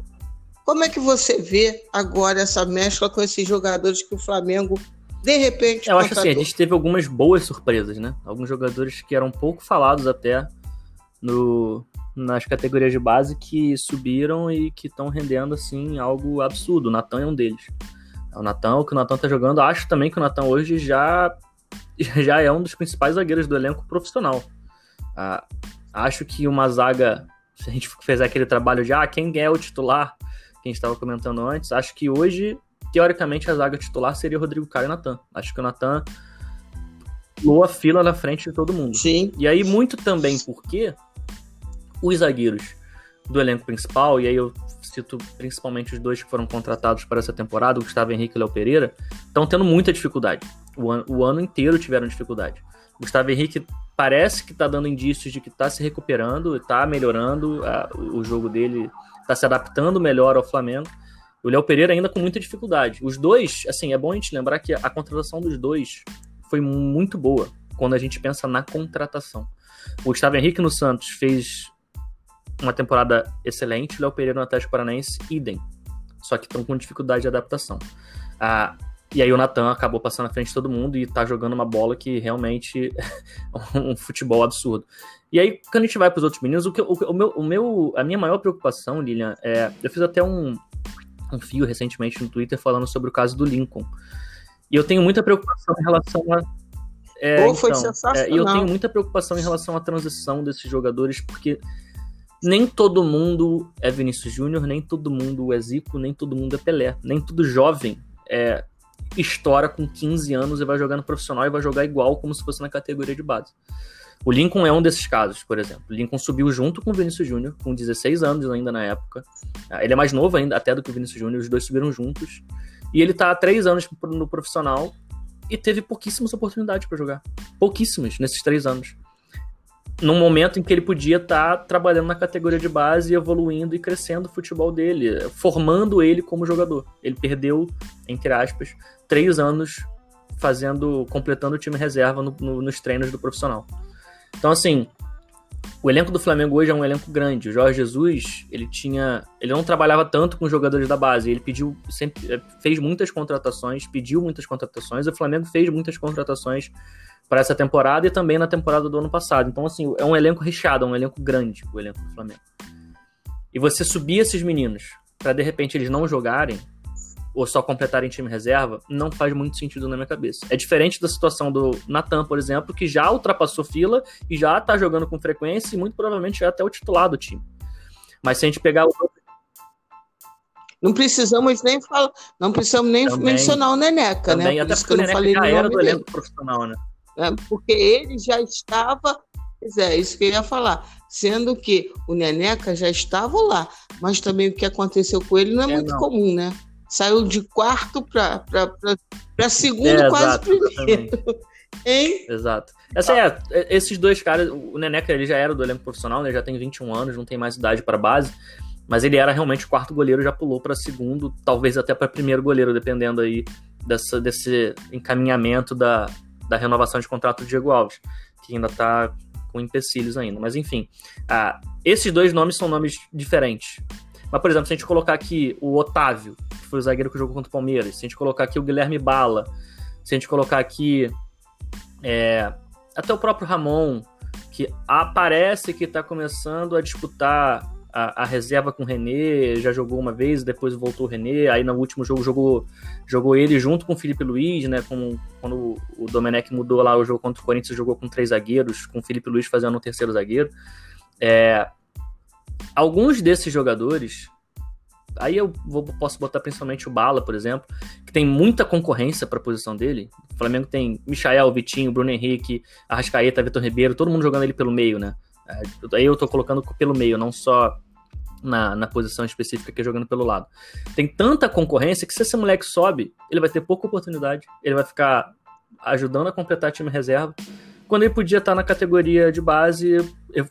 Como é que você vê agora essa mescla com esses jogadores que o Flamengo de repente. Eu acho assim, a gente teve algumas boas surpresas, né? Alguns jogadores que eram pouco falados até no, nas categorias de base que subiram e que estão rendendo assim algo absurdo. O Natan é um deles. O Natan, o que o Natan tá jogando, acho também que o Natan hoje já, já é um dos principais zagueiros do elenco profissional. Ah, acho que uma zaga, se a gente fizer aquele trabalho de ah, quem é o titular, que a gente estava comentando antes, acho que hoje, teoricamente, a zaga titular seria o Rodrigo Caio e o Natan. Acho que o Natan pulou a fila na frente de todo mundo. Sim. E aí, muito também porque os zagueiros do elenco principal, e aí eu cito principalmente os dois que foram contratados para essa temporada, o Gustavo Henrique e o Léo Pereira, estão tendo muita dificuldade. O ano, o ano inteiro tiveram dificuldade. Gustavo Henrique parece que está dando indícios de que está se recuperando, está melhorando, a, o jogo dele está se adaptando melhor ao Flamengo. O Léo Pereira ainda com muita dificuldade. Os dois, assim, é bom a gente lembrar que a contratação dos dois foi muito boa quando a gente pensa na contratação. O Gustavo Henrique no Santos fez uma temporada excelente, o Léo Pereira no Atlético Paranaense, idem. Só que estão com dificuldade de adaptação. Ah, e aí o Natan acabou passando à frente de todo mundo e tá jogando uma bola que realmente é um futebol absurdo. E aí, quando a gente vai para os outros meninos, o, que, o, o, meu, o meu, a minha maior preocupação, Lilian, é. Eu fiz até um, um fio recentemente no Twitter falando sobre o caso do Lincoln. E eu tenho muita preocupação em relação a. É, Pô, foi então, sensacional. É, e eu tenho muita preocupação em relação à transição desses jogadores, porque nem todo mundo é Vinícius Júnior, nem todo mundo é Zico, nem todo mundo é Pelé. Nem todo jovem é, estoura com 15 anos e vai jogar no profissional e vai jogar igual como se fosse na categoria de base. O Lincoln é um desses casos, por exemplo. O Lincoln subiu junto com o Vinícius Júnior, com 16 anos ainda na época. Ah, ele é mais novo ainda, até do que o Vinícius Júnior, os dois subiram juntos. E ele tá há três anos no profissional e teve pouquíssimas oportunidades para jogar. Pouquíssimas nesses três anos num momento em que ele podia estar tá trabalhando na categoria de base, evoluindo e crescendo o futebol dele, formando ele como jogador. Ele perdeu, entre aspas, três anos fazendo, completando o time reserva no, no, nos treinos do profissional. Então, assim, o elenco do Flamengo hoje é um elenco grande. O Jorge Jesus, ele tinha, ele não trabalhava tanto com os jogadores da base. Ele pediu, sempre fez muitas contratações, pediu muitas contratações. O Flamengo fez muitas contratações para essa temporada e também na temporada do ano passado. Então, assim, é um elenco recheado, é um elenco grande, o elenco do Flamengo. E você subir esses meninos para de repente eles não jogarem ou só completarem time reserva, não faz muito sentido na minha cabeça. É diferente da situação do Natan, por exemplo, que já ultrapassou fila e já tá jogando com frequência e muito provavelmente é até o titular do time. Mas se a gente pegar o não precisamos nem falar, não precisamos nem também, mencionar o Neneca, também, né? Por até porque o Neneca já era do elenco profissional, né? Né? porque ele já estava. Pois é, isso que eu ia falar. Sendo que o Neneca já estava lá, mas também o que aconteceu com ele não é, é muito não. comum, né? Saiu de quarto para segundo, é, quase exato, primeiro. Hein? Exato. Essa é, esses dois caras, o Neneca ele já era do elenco profissional, né? Já tem 21 anos, não tem mais idade para base, mas ele era realmente o quarto goleiro, já pulou para segundo, talvez até para primeiro goleiro, dependendo aí dessa, desse encaminhamento da, da renovação de contrato do Diego Alves, que ainda está com empecilhos ainda. Mas enfim, ah, esses dois nomes são nomes diferentes. Mas, por exemplo, se a gente colocar aqui o Otávio, que foi o zagueiro que jogou contra o Palmeiras, se a gente colocar aqui o Guilherme Bala, se a gente colocar aqui é, até o próprio Ramon, que aparece que está começando a disputar a, a, reserva com o René, já jogou uma vez, depois voltou o René, aí no último jogo jogou, jogou ele junto com o Felipe Luiz, né? Com, quando o Domenech mudou lá o jogo contra o Corinthians, jogou com três zagueiros, com o Felipe Luiz fazendo um terceiro zagueiro. É, alguns desses jogadores, aí eu vou, posso botar principalmente o Bala, por exemplo, que tem muita concorrência para a posição dele. O Flamengo tem Michael, Vitinho, Bruno Henrique, Arrascaeta, Vitor Ribeiro, todo mundo jogando ele pelo meio, né? É, aí eu tô colocando pelo meio, não só na, na posição específica que é jogando pelo lado. Tem tanta concorrência que se esse moleque sobe, ele vai ter pouca oportunidade, ele vai ficar ajudando a completar time reserva, quando ele podia estar na categoria de base,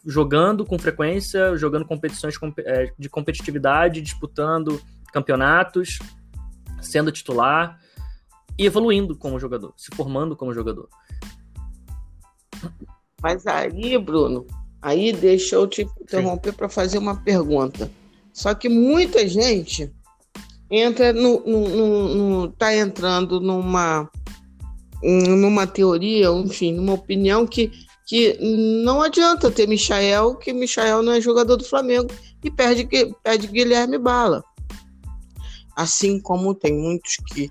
jogando com frequência, jogando competições é, de competitividade, disputando campeonatos, sendo titular e evoluindo como jogador, se formando como jogador. Mas aí, Bruno, Aí deixa eu te interromper para fazer uma pergunta. Só que muita gente entra no, no, no, no, tá entrando numa numa teoria, enfim, numa opinião que, que não adianta ter Michael, que Michael não é jogador do Flamengo e perde, perde Guilherme Bala. Assim como tem muitos que,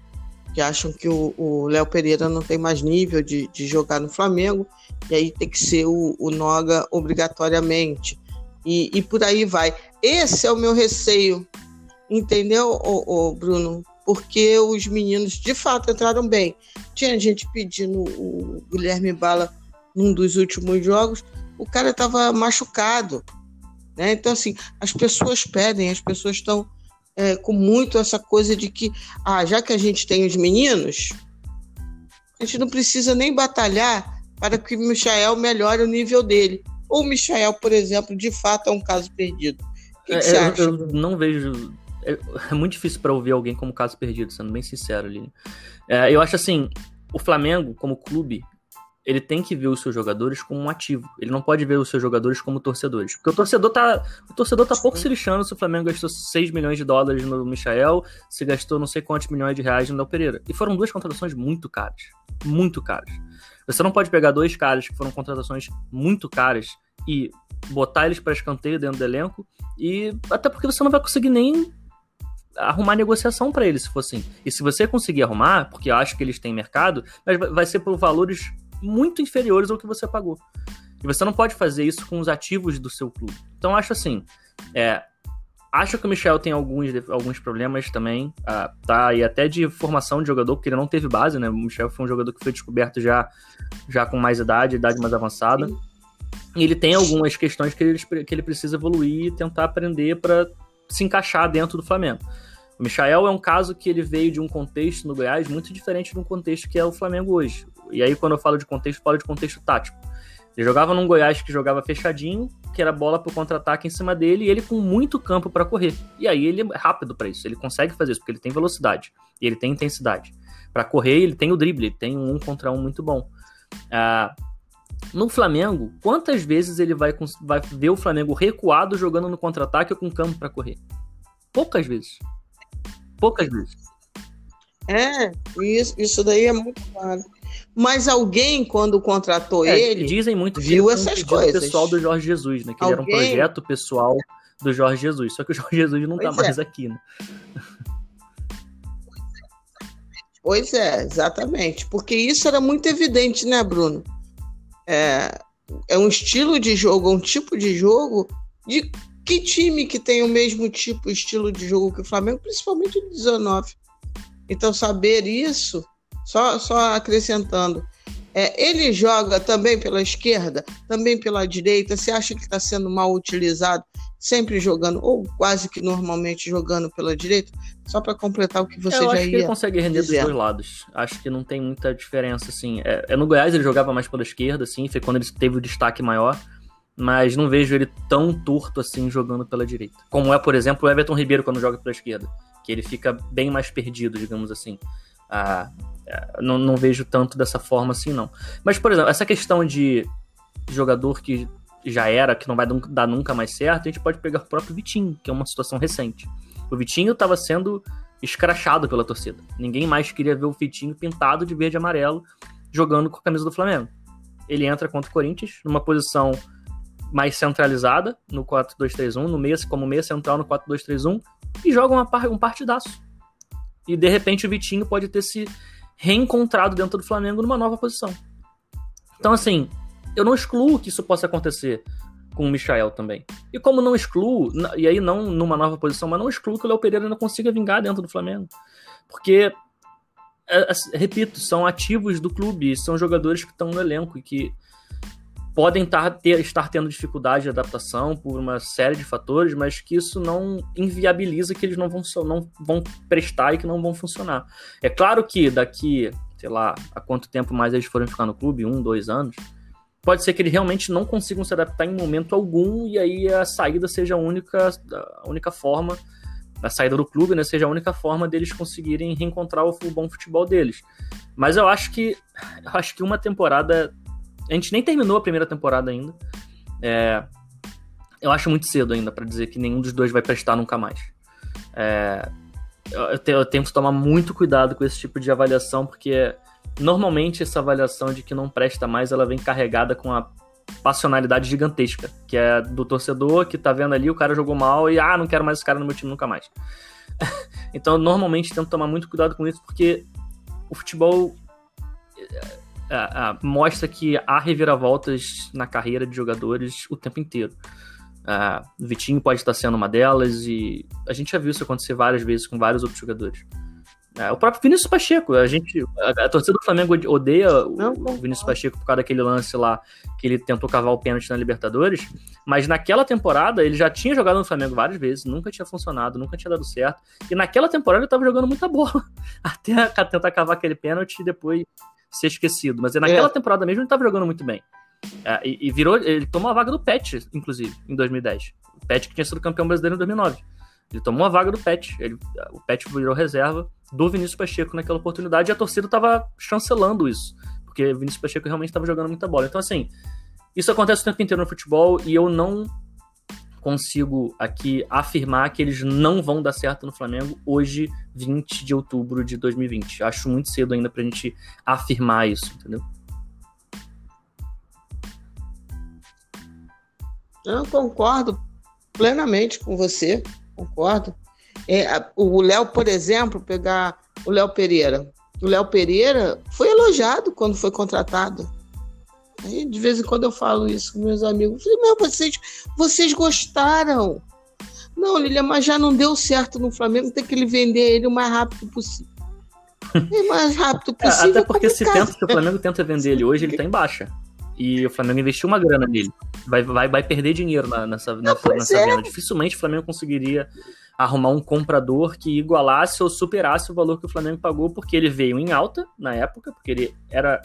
que acham que o Léo Pereira não tem mais nível de, de jogar no Flamengo, e aí tem que ser o, o Noga obrigatoriamente. E, e por aí vai. Esse é o meu receio, entendeu, ô, ô Bruno? porque os meninos de fato entraram bem. Tinha gente pedindo o Guilherme Bala num dos últimos jogos, o cara estava machucado. Né? Então, assim, as pessoas pedem, as pessoas estão é, com muito essa coisa de que, ah, já que a gente tem os meninos, a gente não precisa nem batalhar para que o Michael melhore o nível dele. Ou o Michael, por exemplo, de fato é um caso perdido. O que, é, que você eu, acha? Eu não vejo é, é muito difícil para ouvir alguém como caso perdido, sendo bem sincero ali. É, eu acho assim, o Flamengo, como clube, ele tem que ver os seus jogadores como um ativo. Ele não pode ver os seus jogadores como torcedores. Porque o torcedor tá, o torcedor tá pouco se lixando se o Flamengo gastou 6 milhões de dólares no Michael, se gastou não sei quantos milhões de reais no Léo Pereira. E foram duas contratações muito caras. Muito caras. Você não pode pegar dois caras que foram contratações muito caras e botar eles para escanteio dentro do elenco. E até porque você não vai conseguir nem arrumar negociação para eles, se for assim. E se você conseguir arrumar, porque eu acho que eles têm mercado, mas vai ser por valores muito inferiores ao que você pagou. E você não pode fazer isso com os ativos do seu clube. Então acho assim, é, acho que o Michel tem alguns, alguns problemas também, ah, tá? E até de formação de jogador, porque ele não teve base, né? O Michel foi um jogador que foi descoberto já, já com mais idade, idade mais avançada. E ele tem algumas questões que ele, que ele precisa evoluir e tentar aprender para se encaixar dentro do Flamengo. O Michael é um caso que ele veio de um contexto no Goiás muito diferente de um contexto que é o Flamengo hoje. E aí, quando eu falo de contexto, eu falo de contexto tático. Ele jogava num Goiás que jogava fechadinho, que era bola para contra-ataque em cima dele, e ele com muito campo para correr. E aí ele é rápido para isso, ele consegue fazer isso, porque ele tem velocidade e ele tem intensidade. Para correr, ele tem o drible, ele tem um, um contra um muito bom. Ah, no Flamengo, quantas vezes ele vai, vai ver o Flamengo recuado jogando no contra-ataque ou com campo para correr? Poucas vezes. Poucas vezes. É, isso, isso daí é muito claro. Mas alguém, quando contratou é, ele, dizem muito viu essas coisas. pessoal do Jorge Jesus, né? Que alguém... ele era um projeto pessoal do Jorge Jesus. Só que o Jorge Jesus não tá pois tá é. mais aqui, né? Pois é, exatamente. Porque isso era muito evidente, né, Bruno? É, é um estilo de jogo, um tipo de jogo de que time que tem o mesmo tipo, estilo de jogo que o Flamengo, principalmente o 19. Então, saber isso, só, só acrescentando, é, ele joga também pela esquerda, também pela direita. Você acha que está sendo mal utilizado, sempre jogando, ou quase que normalmente jogando pela direita? Só para completar o que você Eu já acho ia. Que ele consegue render dizer. dos dois lados. Acho que não tem muita diferença, assim. É, é, no Goiás ele jogava mais pela esquerda, assim, foi quando ele teve o destaque maior mas não vejo ele tão torto assim jogando pela direita. Como é, por exemplo, o Everton Ribeiro quando joga pela esquerda, que ele fica bem mais perdido, digamos assim. Ah, é, não, não vejo tanto dessa forma assim, não. Mas, por exemplo, essa questão de jogador que já era, que não vai dar nunca mais certo, a gente pode pegar o próprio Vitinho, que é uma situação recente. O Vitinho estava sendo escrachado pela torcida. Ninguém mais queria ver o Vitinho pintado de verde e amarelo jogando com a camisa do Flamengo. Ele entra contra o Corinthians numa posição mais centralizada no 4-2-3-1, no meia, como meia central no 4-2-3-1, e joga uma, um partidaço. E de repente o Vitinho pode ter se reencontrado dentro do Flamengo numa nova posição. Então, assim, eu não excluo que isso possa acontecer com o Michael também. E como não excluo, e aí não numa nova posição, mas não excluo que o Léo Pereira não consiga vingar dentro do Flamengo. Porque, é, é, repito, são ativos do clube, são jogadores que estão no elenco e que podem tar, ter, estar tendo dificuldade de adaptação por uma série de fatores, mas que isso não inviabiliza que eles não vão, não vão prestar e que não vão funcionar. É claro que daqui, sei lá, a quanto tempo mais eles forem ficar no clube, um, dois anos, pode ser que eles realmente não consigam se adaptar em momento algum e aí a saída seja a única, a única forma, a saída do clube, né, seja a única forma deles conseguirem reencontrar o bom futebol deles. Mas eu acho que eu acho que uma temporada a gente nem terminou a primeira temporada ainda. É, eu acho muito cedo ainda para dizer que nenhum dos dois vai prestar nunca mais. É, eu, eu, tento tomar muito cuidado com esse tipo de avaliação, porque normalmente essa avaliação de que não presta mais, ela vem carregada com a passionalidade gigantesca, que é do torcedor que tá vendo ali, o cara jogou mal e, ah, não quero mais esse cara no meu time nunca mais. então, eu normalmente tento tomar muito cuidado com isso, porque o futebol mostra que há reviravoltas na carreira de jogadores o tempo inteiro. o Vitinho pode estar sendo uma delas e a gente já viu isso acontecer várias vezes com vários outros jogadores. O próprio Vinícius Pacheco, a gente. A, a torcida do Flamengo odeia não, o Vinícius Pacheco por causa daquele lance lá que ele tentou cavar o pênalti na Libertadores. Mas naquela temporada ele já tinha jogado no Flamengo várias vezes, nunca tinha funcionado, nunca tinha dado certo. E naquela temporada ele tava jogando muita bola. Até tentar cavar aquele pênalti e depois ser esquecido. Mas naquela é. temporada mesmo ele tava jogando muito bem. É, e, e, virou. Ele tomou a vaga do Pet, inclusive, em 2010. O Pet que tinha sido campeão brasileiro em 2009. Ele tomou a vaga do Pet. Ele, o Pet virou reserva do Vinícius Pacheco naquela oportunidade e a torcida estava chancelando isso. Porque o Vinícius Pacheco realmente estava jogando muita bola. Então, assim, isso acontece o tempo inteiro no futebol e eu não consigo aqui afirmar que eles não vão dar certo no Flamengo hoje, 20 de outubro de 2020. Acho muito cedo ainda pra gente afirmar isso, entendeu? Eu concordo plenamente com você concordo. É, o Léo, por exemplo, pegar o Léo Pereira. O Léo Pereira foi elogiado quando foi contratado. Aí, de vez em quando eu falo isso com meus amigos. Eu falei, meu, vocês, vocês gostaram. Não, Lilia, mas já não deu certo no Flamengo, tem que ele vender ele o mais rápido possível. O mais rápido é, possível. Até porque se, tenta, se o Flamengo tenta vender ele hoje, ele está em baixa. E o Flamengo investiu uma grana nele. Vai, vai, vai perder dinheiro na, nessa, nessa, nessa é. venda. Dificilmente o Flamengo conseguiria arrumar um comprador que igualasse ou superasse o valor que o Flamengo pagou, porque ele veio em alta na época, porque ele era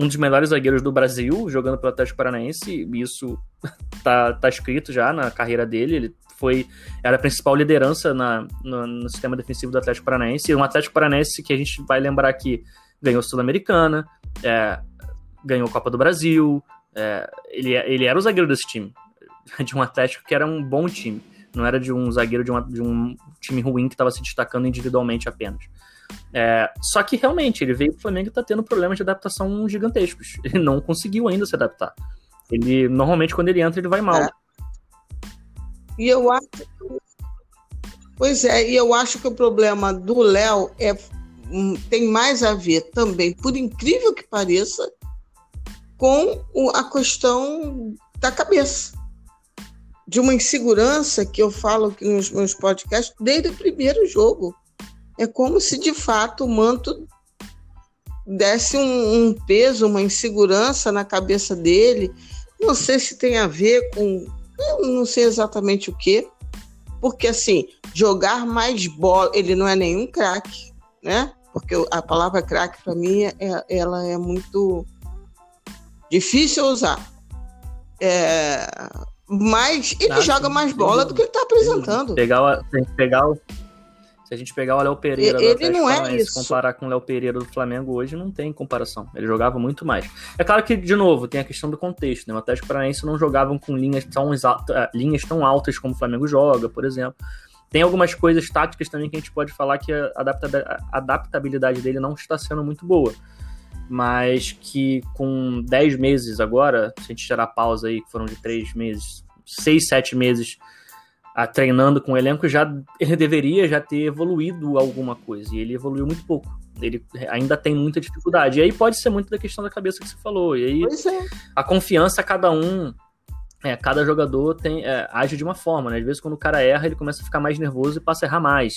um dos melhores zagueiros do Brasil, jogando pelo Atlético Paranaense, e isso tá, tá escrito já na carreira dele. Ele foi era a principal liderança na, no, no sistema defensivo do Atlético Paranaense. E um Atlético Paranaense que a gente vai lembrar que ganhou Sul-Americana, é, ganhou Copa do Brasil. É, ele, ele era o zagueiro desse time, de um Atlético que era um bom time. Não era de um zagueiro de, uma, de um time ruim que estava se destacando individualmente apenas. É, só que realmente ele veio pro Flamengo e está tendo problemas de adaptação gigantescos. Ele não conseguiu ainda se adaptar. Ele normalmente quando ele entra ele vai mal. É. E eu acho, pois é, e eu acho que o problema do Léo é hum, tem mais a ver também, por incrível que pareça, com a questão da cabeça. De uma insegurança que eu falo aqui nos meus podcasts desde o primeiro jogo. É como se de fato o manto desse um, um peso, uma insegurança na cabeça dele. Não sei se tem a ver com. Eu não sei exatamente o que. Porque, assim, jogar mais bola. Ele não é nenhum craque, né? Porque a palavra craque, para mim, é, ela é muito Difícil usar. É, mas ele ah, joga mais bola do que ele está apresentando. Pegar, pegar o, se a gente pegar o Léo Pereira ele não é isso. comparar com o Léo Pereira do Flamengo hoje, não tem comparação. Ele jogava muito mais. É claro que, de novo, tem a questão do contexto. Né? O Atlético Paranaense não jogavam com linhas tão, é, linhas tão altas como o Flamengo joga, por exemplo. Tem algumas coisas táticas também que a gente pode falar que a adaptabilidade dele não está sendo muito boa mas que com 10 meses agora, se a gente tirar a pausa aí, que foram de 3 meses, 6, 7 meses a, treinando com o elenco, já ele deveria já ter evoluído alguma coisa, e ele evoluiu muito pouco. Ele ainda tem muita dificuldade. E aí pode ser muito da questão da cabeça que você falou. E aí é. a confiança, cada um é, cada jogador tem, é, age de uma forma, né? Às vezes, quando o cara erra, ele começa a ficar mais nervoso e passa a errar mais.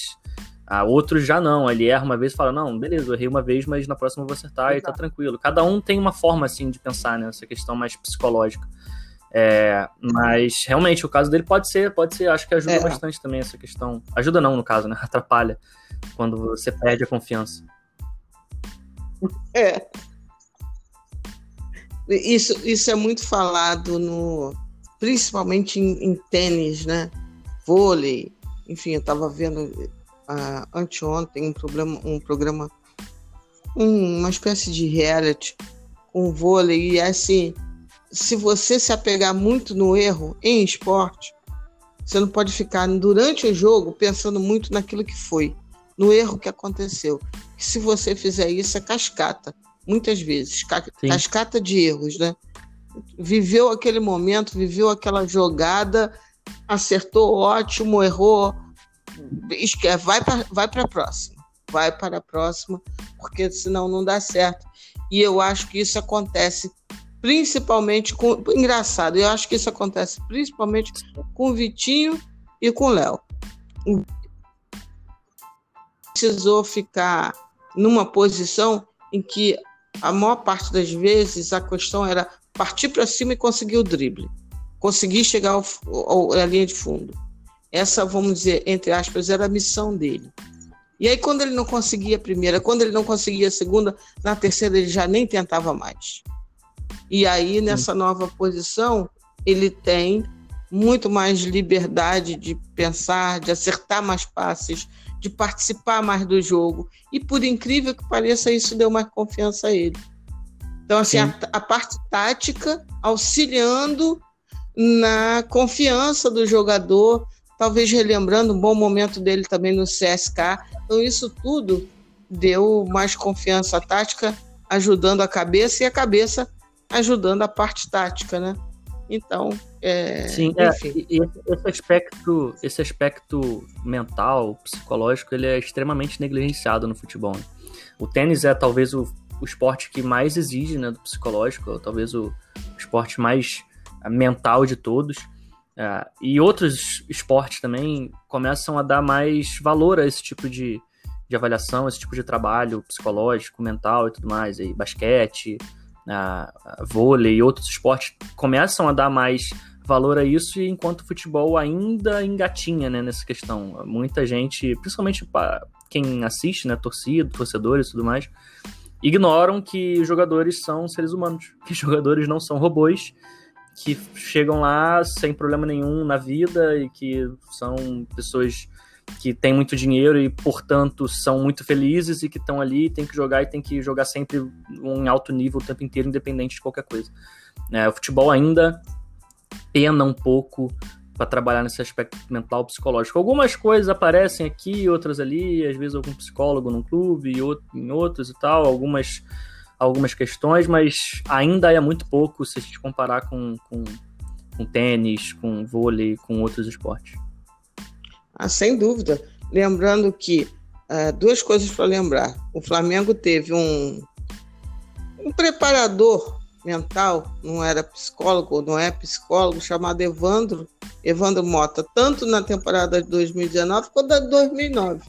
Ah, outros já não, ele erra uma vez e fala, não, beleza, eu errei uma vez, mas na próxima eu vou acertar Exato. e tá tranquilo. Cada um tem uma forma, assim, de pensar, né, essa questão mais psicológica. É, mas, realmente, o caso dele pode ser, pode ser, acho que ajuda é. bastante também essa questão. Ajuda não, no caso, né, atrapalha quando você perde a confiança. É. Isso, isso é muito falado no, principalmente em, em tênis, né, vôlei, enfim, eu tava vendo uh, anteontem um, problema, um programa, um, uma espécie de reality com vôlei. E assim, se você se apegar muito no erro em esporte, você não pode ficar durante o jogo pensando muito naquilo que foi, no erro que aconteceu. Se você fizer isso, é cascata. muitas vezes, cascata de erros, né? Viveu aquele momento, viveu aquela jogada, acertou ótimo, errou, vai para vai a próxima, vai para a próxima, porque senão não dá certo. E eu acho que isso acontece principalmente com. Engraçado, eu acho que isso acontece principalmente com o Vitinho e com o Léo. Precisou ficar numa posição em que a maior parte das vezes a questão era partir para cima e conseguir o drible, conseguir chegar ao, ao, à linha de fundo. Essa, vamos dizer, entre aspas, era a missão dele. E aí, quando ele não conseguia a primeira, quando ele não conseguia a segunda, na terceira ele já nem tentava mais. E aí, nessa nova posição, ele tem muito mais liberdade de pensar, de acertar mais passes, de participar mais do jogo. E por incrível que pareça, isso deu mais confiança a ele. Então, assim, a, a, parte tática auxiliando na confiança do jogador, talvez relembrando um bom momento dele também no CSK. Então, isso tudo deu mais confiança tática, ajudando a cabeça e a cabeça ajudando a parte tática, né? Então, é, Sim, é, e esse aspecto, esse aspecto mental, psicológico, ele é extremamente negligenciado no futebol. Né? O tênis é talvez o, o esporte que mais exige né, do psicológico, talvez o, esporte mais eh, mental de todos. É, e outros esportes também começam a dar mais valor a esse tipo de, de avaliação, esse tipo de trabalho psicológico, mental e tudo mais. Aí, basquete, a, vôlei e outros esportes começam a dar mais valor a isso, enquanto o futebol ainda engatinha né, nessa questão. Muita gente, principalmente quem assiste, né, torcida, torcedores e tudo mais, ignoram que os jogadores são seres humanos, que os jogadores não são robôs, que chegam lá sem problema nenhum na vida e que são pessoas que têm muito dinheiro e, portanto, são muito felizes e que estão ali, tem que jogar e tem que jogar sempre em alto nível o tempo inteiro, independente de qualquer coisa. É, o futebol ainda pena um pouco para trabalhar nesse aspecto mental psicológico. Algumas coisas aparecem aqui, outras ali, às vezes algum psicólogo num clube, em outros e tal, algumas, algumas questões, mas ainda é muito pouco se a gente comparar com, com, com tênis, com vôlei, com outros esportes. Ah, sem dúvida. Lembrando que uh, duas coisas para lembrar: o Flamengo teve um, um preparador mental, não era psicólogo, não é psicólogo, chamado Evandro, Evandro Mota, tanto na temporada de 2019 quanto da de 2009.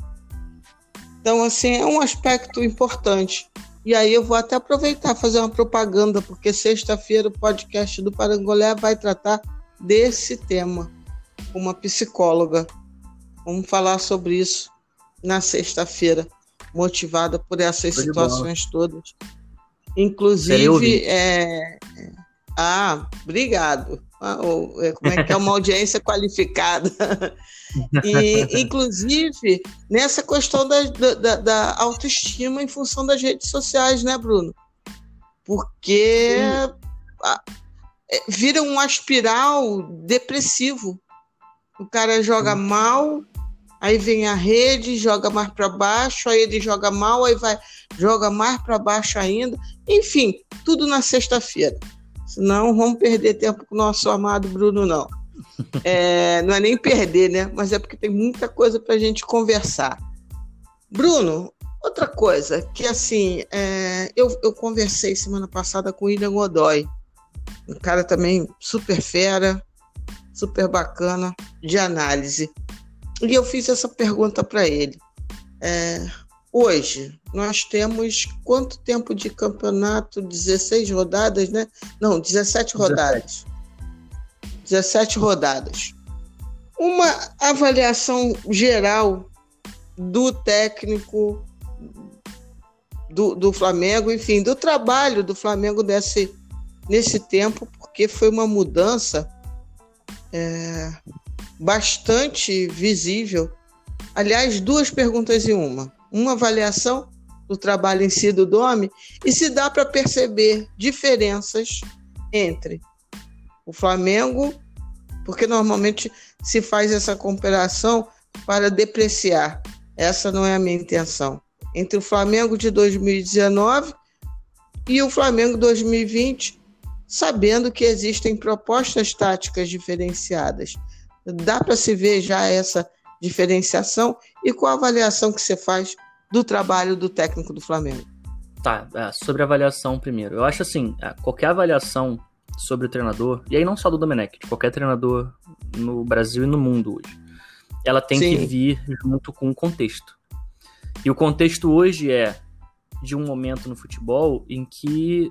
Então, assim, é um aspecto importante. E aí eu vou até aproveitar fazer uma propaganda, porque sexta-feira o podcast do Parangolé vai tratar desse tema, uma psicóloga. Vamos falar sobre isso na sexta-feira, motivada por essas situações todas. Inclusive, é... ah, obrigado. Ah, é, como é que é uma audiência qualificada? E, inclusive, nessa questão da, da, da, autoestima em função das redes sociais, né, Bruno? Porque a, é, vira um aspiral depressivo. O cara joga mal, aí vem a rede, joga mais para baixo, aí ele joga mal, aí vai joga mais para baixo ainda. Enfim, tudo na sexta-feira. Senão vamos perder tempo com o nosso amado Bruno, não. É, não é nem perder, né? Mas é porque tem muita coisa para a gente conversar. Bruno, outra coisa que assim, é, eu, eu conversei semana passada com o William Godoy, um cara também super fera, super bacana de análise. E eu fiz essa pergunta para ele. É, hoje, nós temos quanto tempo de campeonato? 16 rodadas, né? Não, 17 rodadas. 17 rodadas. Uma avaliação geral do técnico do, do Flamengo, enfim, do trabalho do Flamengo nesse, nesse tempo, porque foi uma mudança é, bastante visível. Aliás, duas perguntas em uma. Uma avaliação do trabalho em si do Dome e se dá para perceber diferenças entre o Flamengo, porque normalmente se faz essa comparação para depreciar. Essa não é a minha intenção. Entre o Flamengo de 2019 e o Flamengo 2020, sabendo que existem propostas táticas diferenciadas. Dá para se ver já essa diferenciação e qual a avaliação que você faz do trabalho do técnico do Flamengo? Tá, é, sobre a avaliação primeiro. Eu acho assim, é, qualquer avaliação sobre o treinador, e aí não só do Domenech, de qualquer treinador no Brasil e no mundo hoje, ela tem Sim. que vir junto com o contexto. E o contexto hoje é de um momento no futebol em que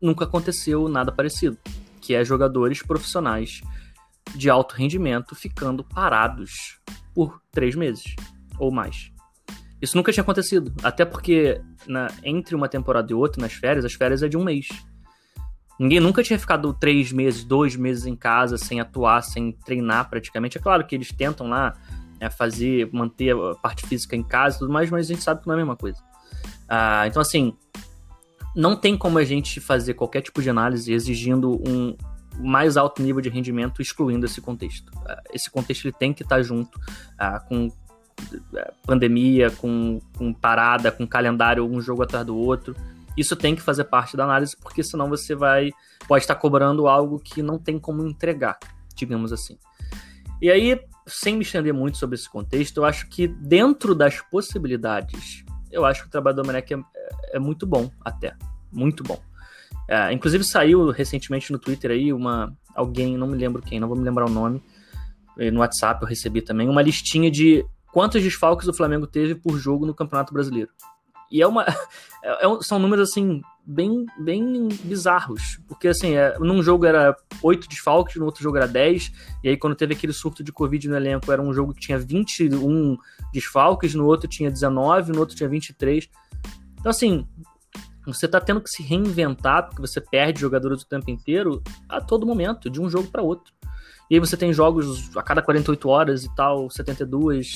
nunca aconteceu nada parecido, que é jogadores profissionais de alto rendimento ficando parados por três meses ou mais. Isso nunca tinha acontecido, até porque na, entre uma temporada e outra, nas férias, as férias é de um mês. Ninguém nunca tinha ficado três meses, dois meses em casa sem atuar, sem treinar praticamente. É claro que eles tentam lá é, fazer, manter a parte física em casa e tudo mais, mas a gente sabe que não é a mesma coisa. Ah, então, assim, não tem como a gente fazer qualquer tipo de análise exigindo um mais alto nível de rendimento excluindo esse contexto. Ah, esse contexto ele tem que estar junto ah, com ah, pandemia, com, com parada, com calendário, um jogo atrás do outro. Isso tem que fazer parte da análise, porque senão você vai pode estar cobrando algo que não tem como entregar, digamos assim. E aí, sem me estender muito sobre esse contexto, eu acho que dentro das possibilidades, eu acho que o trabalho do Domenech é, é muito bom, até. Muito bom. É, inclusive saiu recentemente no Twitter aí uma alguém, não me lembro quem, não vou me lembrar o nome, no WhatsApp eu recebi também, uma listinha de quantos desfalques o Flamengo teve por jogo no Campeonato Brasileiro. E é uma. É, é, são números assim, bem, bem bizarros. Porque assim, é, num jogo era 8 desfalques, no outro jogo era 10. E aí, quando teve aquele surto de Covid no elenco, era um jogo que tinha 21 desfalques, no outro tinha 19, no outro tinha 23. Então, assim, você tá tendo que se reinventar, porque você perde jogadores o tempo inteiro a todo momento, de um jogo para outro. E aí você tem jogos a cada 48 horas e tal, 72.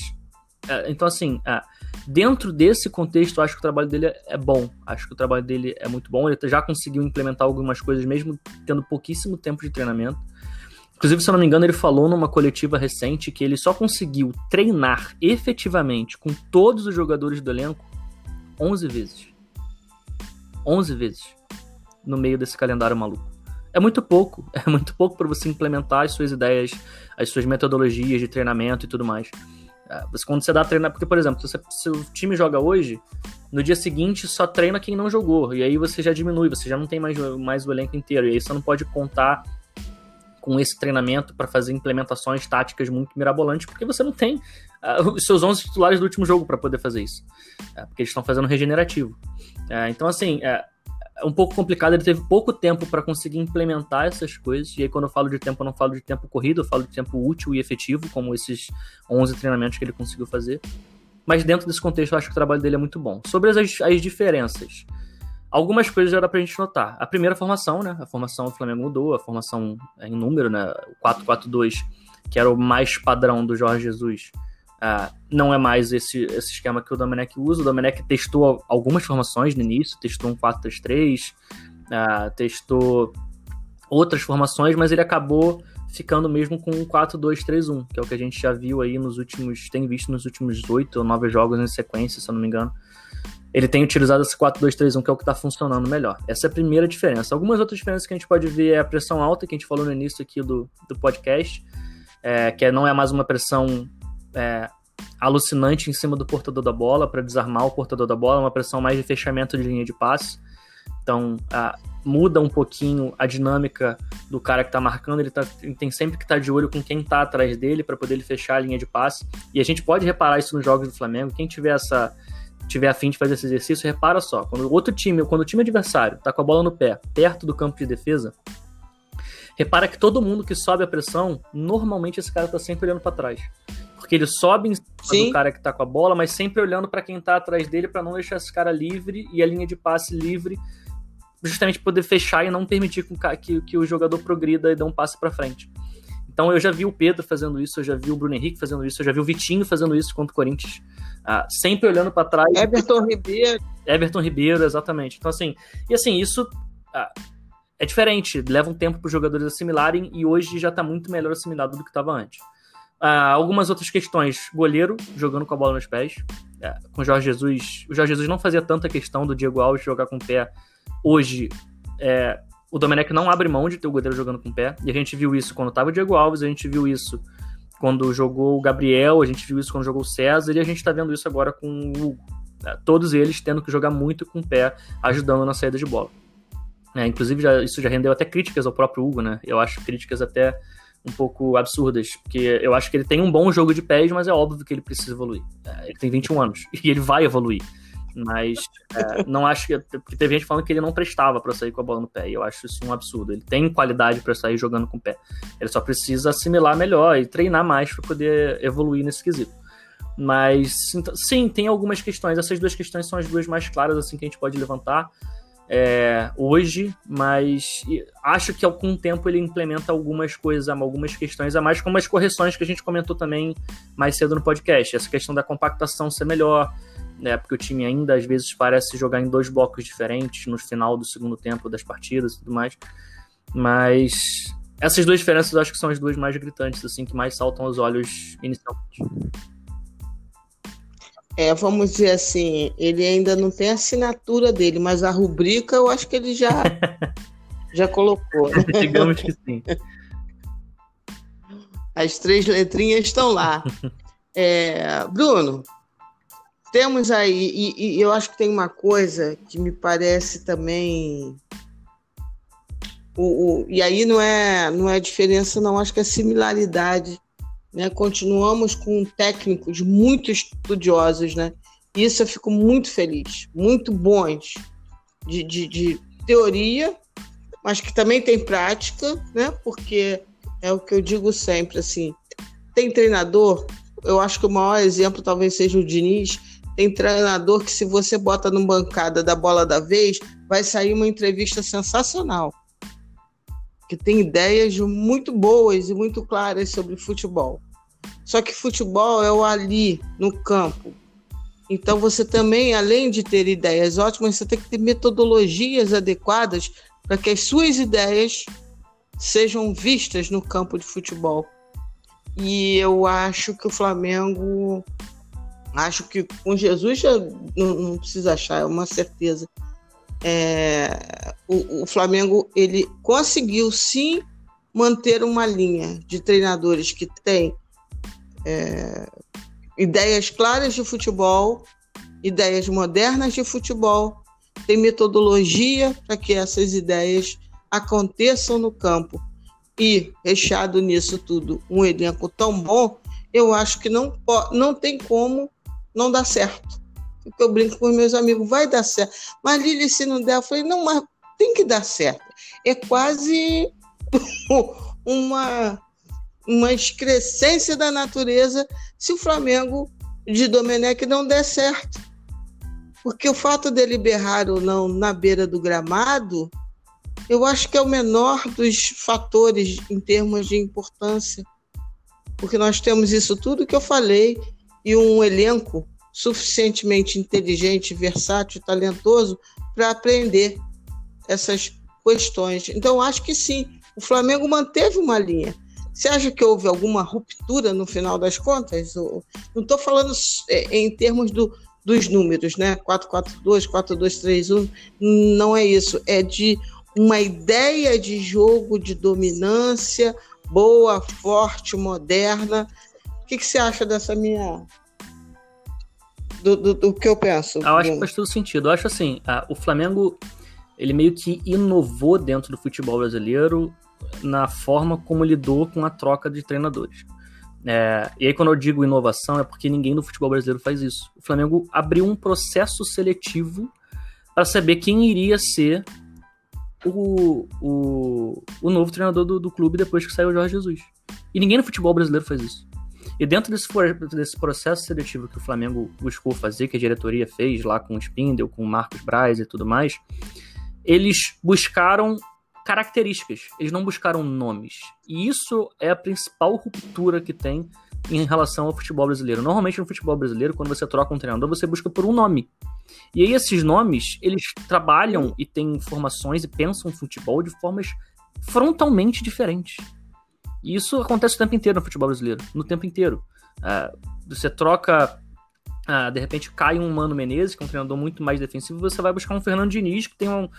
É, então, assim, é, dentro desse contexto, eu acho que o trabalho dele é bom. Acho que o trabalho dele é muito bom. Ele já conseguiu implementar algumas coisas, mesmo tendo pouquíssimo tempo de treinamento. Inclusive, se eu não me engano, ele falou numa coletiva recente que ele só conseguiu treinar efetivamente com todos os jogadores do elenco 11 vezes. 11 vezes no meio desse calendário maluco. É muito pouco, é muito pouco para você implementar as suas ideias, as suas metodologias de treinamento e tudo mais. É, você, quando você dá treino, porque, por exemplo, se o time joga hoje, no dia seguinte só treina quem não jogou, e aí você já diminui, você já não tem mais, mais o elenco inteiro, e aí você não pode contar com esse treinamento para fazer implementações táticas muito mirabolantes, porque você não tem uh, os seus 11 titulares do último jogo para poder fazer isso, uh, porque eles estão fazendo regenerativo. Uh, então, assim, é um pouco complicado, ele teve pouco tempo para conseguir implementar essas coisas. E aí, quando eu falo de tempo, eu não falo de tempo corrido, eu falo de tempo útil e efetivo, como esses 11 treinamentos que ele conseguiu fazer. Mas dentro desse contexto, eu acho que o trabalho dele é muito bom. Sobre as, as diferenças, algumas coisas já dá pra gente notar. A primeira formação, né? A formação do Flamengo mudou, a formação em número, né? O 4-4-2, que era o mais padrão do Jorge Jesus Uh, não é mais esse, esse esquema que o Domenech usa. O Domenech testou algumas formações no início, testou um 4-3-3, uh, ah, testou outras formações, mas ele acabou ficando mesmo com um 4-2-3-1, que é o que a gente já viu aí nos últimos, tem visto nos últimos oito ou nove jogos em sequência, se eu não me engano. Ele tem utilizado esse 4-2-3-1, que é o que está funcionando melhor. Essa é a primeira diferença. Algumas outras diferenças que a gente pode ver é a pressão alta, que a gente falou no início aqui do, do podcast, é, que não é mais uma pressão é, alucinante em cima do portador da bola para desarmar o portador da bola, uma pressão mais de fechamento de linha de passe. Então, muda um pouquinho a dinâmica do cara que está marcando, ele, tá, ele, tem sempre que estar tá de olho com quem está atrás dele para poder ele fechar a linha de passe. E a gente pode reparar isso nos jogos do Flamengo. Quem tiver essa tiver afim de fazer esse exercício, repara só, quando o outro time, quando o time adversário está com a bola no pé, perto do campo de defesa, repara que todo mundo que sobe a pressão, normalmente esse cara está sempre olhando para trás. Porque ele sobe em cima Sim. do cara que tá com a bola, mas sempre olhando para quem tá atrás dele para não deixar esse cara livre e a linha de passe livre, justamente poder fechar e não permitir que, que o jogador progrida e dê um passe para frente. Então eu já vi o Pedro fazendo isso, eu já vi o Bruno Henrique fazendo isso, eu já vi o Vitinho fazendo isso contra o Corinthians. Ah, sempre olhando para trás. Everton Ribeiro. Everton Ribeiro, exatamente. Então, assim, e assim, isso ah, é diferente, leva um tempo para os jogadores assimilarem e hoje já está muito melhor assimilado do que estava antes. Uh, algumas outras questões. Goleiro jogando com a bola nos pés. Com o Jorge Jesus. O Jorge Jesus não fazia tanta questão do Diego Alves jogar com o pé hoje é, o Domenech não abre mão de ter o goleiro jogando com o pé. E a gente viu isso quando estava o Diego Alves, a gente viu isso quando jogou o Gabriel, a gente viu isso quando jogou o César, e a gente está vendo isso agora com o Hugo. Né? Todos eles tendo que jogar muito com o pé, ajudando na saída de bola. É, inclusive, já, isso já rendeu até críticas ao próprio Hugo, né? Eu acho críticas até um pouco absurdas, porque eu acho que ele tem um bom jogo de pés, mas é óbvio que ele precisa evoluir. É, ele tem 21 anos e ele vai evoluir. Mas é, não acho que. Porque teve gente falando que ele não prestava para sair com a bola no pé. E eu acho isso um absurdo. Ele tem qualidade para sair jogando com o pé. Ele só precisa assimilar melhor e treinar mais para poder evoluir nesse quesito. Mas sim, tem algumas questões. Essas duas questões são as duas mais claras assim que a gente pode levantar é, hoje, mas acho que com o tempo ele implementa algumas coisas, algumas questões a mais, como as correções que a gente comentou também mais cedo no podcast. Essa questão da compactação ser melhor, né? Porque o time ainda às vezes parece jogar em dois blocos diferentes no final do segundo tempo das partidas e tudo mais. Mas essas duas diferenças eu acho que são as duas mais gritantes, assim, que mais saltam aos olhos inicialmente. É, vamos dizer assim, ele ainda não tem a assinatura dele, mas a rubrica eu acho que ele já, já colocou. Digamos que sim. As três letrinhas estão lá. É, Bruno, temos aí, e, e, eu acho que tem uma coisa que me parece também. O, o, e aí não é, não é diferença, não, acho que é similaridade. Né? Continuamos com técnicos muito estudiosos, né? Isso eu fico muito feliz, muito bons de, de, de teoria, mas que também tem prática, né? Porque é o que eu digo sempre, assim, tem treinador, eu acho que o maior exemplo talvez seja o Diniz, tem treinador que, se você bota no bancada da bola da vez, vai sair uma entrevista sensacional. Que tem ideias muito boas e muito claras sobre futebol. Só que futebol é o ali, no campo. Então você também, além de ter ideias ótimas, você tem que ter metodologias adequadas para que as suas ideias sejam vistas no campo de futebol. E eu acho que o Flamengo Acho que com Jesus já não, não precisa achar, é uma certeza. É, o, o, Flamengo ele conseguiu sim manter uma linha de treinadores que tem é, ideias claras de futebol, ideias modernas de futebol, tem metodologia para que essas ideias aconteçam no campo. E, recheado nisso tudo, um elenco tão bom, eu acho que não, não tem como não dá certo. Porque eu brinco com meus amigos, vai dar certo. Mas Lili, se não der, eu falei, não, mas tem que dar certo. É quase uma, uma excrescência da natureza se o Flamengo de Domenech não der certo. Porque o fato dele berrar ou não na beira do gramado, eu acho que é o menor dos fatores em termos de importância. Porque nós temos isso tudo que eu falei e um elenco suficientemente inteligente, versátil, talentoso para aprender essas questões. Então, acho que sim, o Flamengo manteve uma linha. Você acha que houve alguma ruptura no final das contas? Não estou falando é, em termos do, dos números, né? 4-4-2, 4-2-3-1, não é isso. É de uma ideia de jogo, de dominância, boa, forte, moderna, que, que você acha dessa minha. Do, do, do que eu penso? Eu acho que faz todo sentido. Eu acho assim, o Flamengo ele meio que inovou dentro do futebol brasileiro na forma como lidou com a troca de treinadores. É, e aí, quando eu digo inovação, é porque ninguém no futebol brasileiro faz isso. O Flamengo abriu um processo seletivo para saber quem iria ser o, o, o novo treinador do, do clube depois que saiu o Jorge Jesus. E ninguém no futebol brasileiro faz isso. E dentro desse, desse processo seletivo que o Flamengo buscou fazer, que a diretoria fez lá com o Spindle, com o Marcos Braz e tudo mais, eles buscaram características, eles não buscaram nomes. E isso é a principal ruptura que tem em relação ao futebol brasileiro. Normalmente no futebol brasileiro, quando você troca um treinador, você busca por um nome. E aí esses nomes, eles trabalham e têm informações e pensam futebol de formas frontalmente diferentes. E isso acontece o tempo inteiro no futebol brasileiro. No tempo inteiro. Uh, você troca ah, de repente cai um Mano Menezes, que é um treinador muito mais defensivo, você vai buscar um Fernando Diniz, que tem um.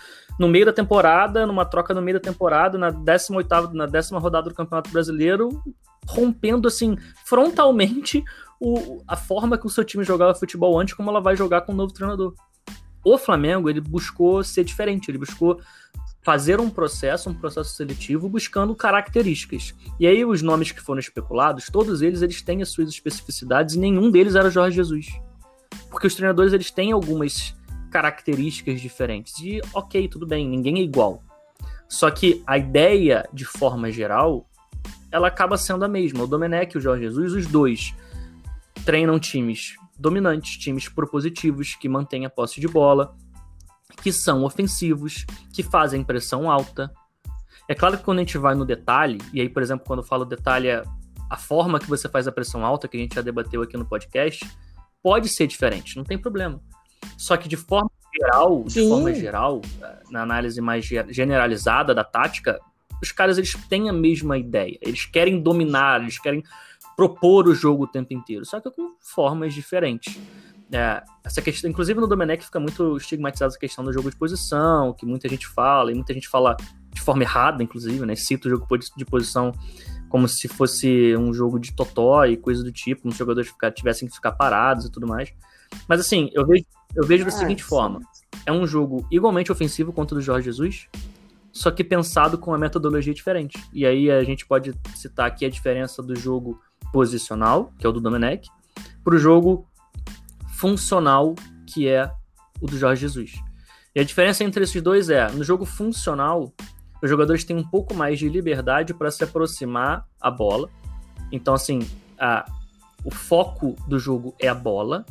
No meio da temporada, numa troca no meio da temporada, na 18 na décima rodada do Campeonato Brasileiro, rompendo assim, frontalmente o, a forma que o seu time jogava futebol antes, como ela vai jogar com o um novo treinador. O Flamengo, ele buscou ser diferente, ele buscou fazer um processo, um processo seletivo, buscando características. E aí os nomes que foram especulados, todos eles eles têm as suas especificidades e nenhum deles era Jorge Jesus. Porque os treinadores eles têm algumas características diferentes. E ok, tudo bem, ninguém é igual. Só que a ideia, de forma geral, ela acaba sendo a mesma. O Domenech e o Jorge Jesus, os dois, treinam times dominantes, times propositivos, que mantêm a posse de bola, que são ofensivos, que fazem pressão alta. É claro que quando a gente vai no detalhe, e aí, por exemplo, quando eu falo detalhe, é a forma que você faz a pressão alta, que a gente já debateu aqui no podcast, pode ser diferente, não tem problema. Só que de forma geral, Sim. de forma geral, na análise mais generalizada da tática, os caras eles têm a mesma ideia. Eles querem dominar, eles querem propor o jogo o tempo inteiro, só que com formas diferentes. É, essa questão, inclusive no Domenech fica muito estigmatizada essa questão do jogo de posição, que muita gente fala, e muita gente fala de forma errada, inclusive, né? Cita o jogo de posição como se fosse um jogo de totó e coisa do tipo, como os jogadores ficar, tivessem que ficar parados e tudo mais. Mas assim, eu vejo, eu vejo da ah, seguinte forma: é um jogo igualmente ofensivo quanto o do Jorge Jesus, só que pensado com uma metodologia diferente. E aí a gente pode citar aqui a diferença do jogo posicional, que é o do Domenech, para o jogo funcional, que é o do Jorge Jesus. E a diferença entre esses dois é, no jogo funcional, os jogadores têm um pouco mais de liberdade para se aproximar a bola. Então, assim, a, o foco do jogo é a bola.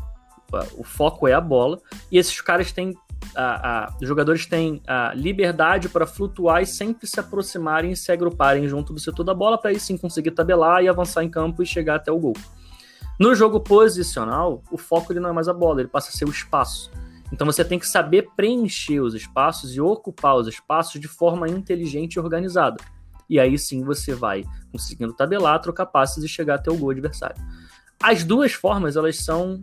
O foco é a bola. E esses caras têm. A, a, os jogadores têm a liberdade para flutuar e sempre se aproximarem e se agruparem junto do setor da bola para aí sim conseguir tabelar e avançar em campo e chegar até o gol. No jogo posicional, o foco ele não é mais a bola, ele passa a ser o espaço. Então você tem que saber preencher os espaços e ocupar os espaços de forma inteligente e organizada. E aí sim você vai conseguindo tabelar, trocar passes e chegar até o gol adversário. As duas formas, elas são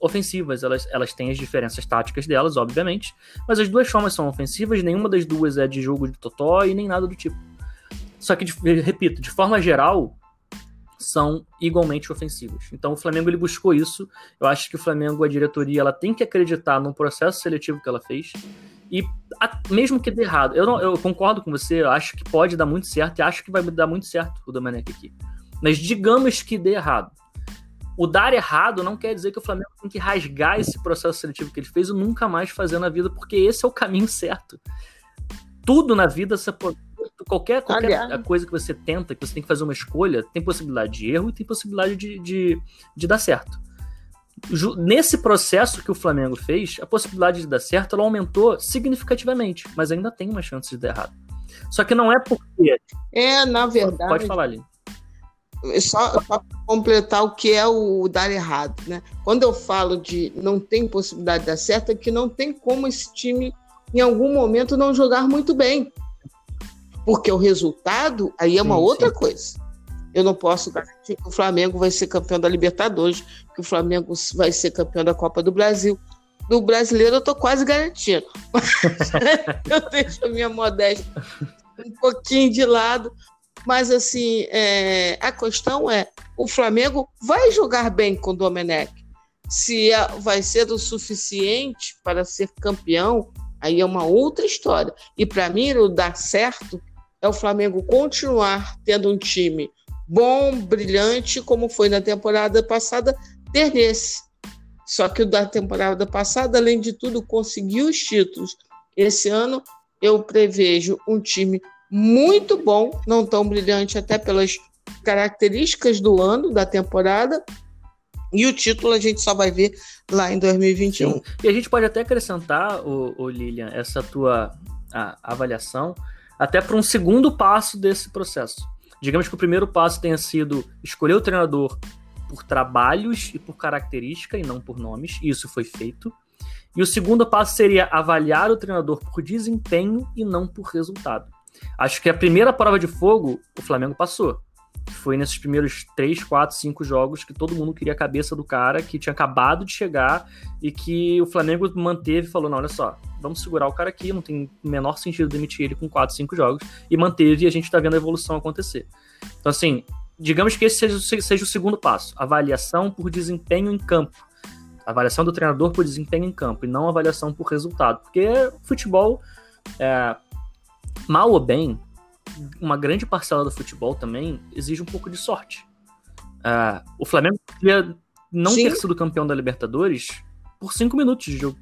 ofensivas, elas, elas têm as diferenças táticas delas, obviamente, mas as duas formas são ofensivas, nenhuma das duas é de jogo de totó e nem nada do tipo. Só que, repito, de forma geral, são igualmente ofensivos. Então o Flamengo ele buscou isso. Eu acho que o Flamengo, a diretoria, ela tem que acreditar no processo seletivo que ela fez. E a, mesmo que dê errado, eu, não, eu concordo com você, eu acho que pode dar muito certo e acho que vai dar muito certo o Domenech aqui. Mas digamos que dê errado. O dar errado não quer dizer que o Flamengo tem que rasgar esse processo seletivo que ele fez e nunca mais fazer na vida, porque esse é o caminho certo. Tudo na vida você qualquer, qualquer coisa que você tenta, que você tem que fazer uma escolha, tem possibilidade de erro e tem possibilidade de, de, de dar certo. Nesse processo que o Flamengo fez, a possibilidade de dar certo ela aumentou significativamente, mas ainda tem uma chance de dar errado. Só que não é porque. É, na verdade. Pode falar, ali. Só para completar o que é o dar errado, né? Quando eu falo de não tem possibilidade de dar certo, é que não tem como esse time, em algum momento, não jogar muito bem. Porque o resultado aí é uma sim, outra sim. coisa. Eu não posso garantir que o Flamengo vai ser campeão da Libertadores, que o Flamengo vai ser campeão da Copa do Brasil. Do brasileiro eu estou quase garantindo. eu deixo a minha modéstia um pouquinho de lado. Mas assim, é, a questão é: o Flamengo vai jogar bem com o Domenech. Se vai ser o suficiente para ser campeão, aí é uma outra história. E para mim, o dar certo é o Flamengo continuar tendo um time bom, brilhante, como foi na temporada passada, ter nesse. Só que o da temporada passada, além de tudo, conseguiu os títulos. Esse ano eu prevejo um time muito bom, não tão brilhante até pelas características do ano, da temporada, e o título a gente só vai ver lá em 2021. Sim. E a gente pode até acrescentar, o, Lilian, essa tua a, avaliação até para um segundo passo desse processo. Digamos que o primeiro passo tenha sido escolher o treinador por trabalhos e por característica e não por nomes, e isso foi feito. E o segundo passo seria avaliar o treinador por desempenho e não por resultado. Acho que a primeira prova de fogo o Flamengo passou. Foi nesses primeiros 3, 4, 5 jogos que todo mundo queria a cabeça do cara, que tinha acabado de chegar e que o Flamengo manteve falou: não, olha só, vamos segurar o cara aqui, não tem o menor sentido demitir ele com 4, 5 jogos. E manteve e a gente tá vendo a evolução acontecer. Então, assim, digamos que esse seja, seja o segundo passo: avaliação por desempenho em campo. Avaliação do treinador por desempenho em campo e não avaliação por resultado. Porque futebol, é, mal ou bem, uma grande parcela do futebol também exige um pouco de sorte. É, o Flamengo podia não Sim. ter sido campeão da Libertadores por cinco minutos de jogo.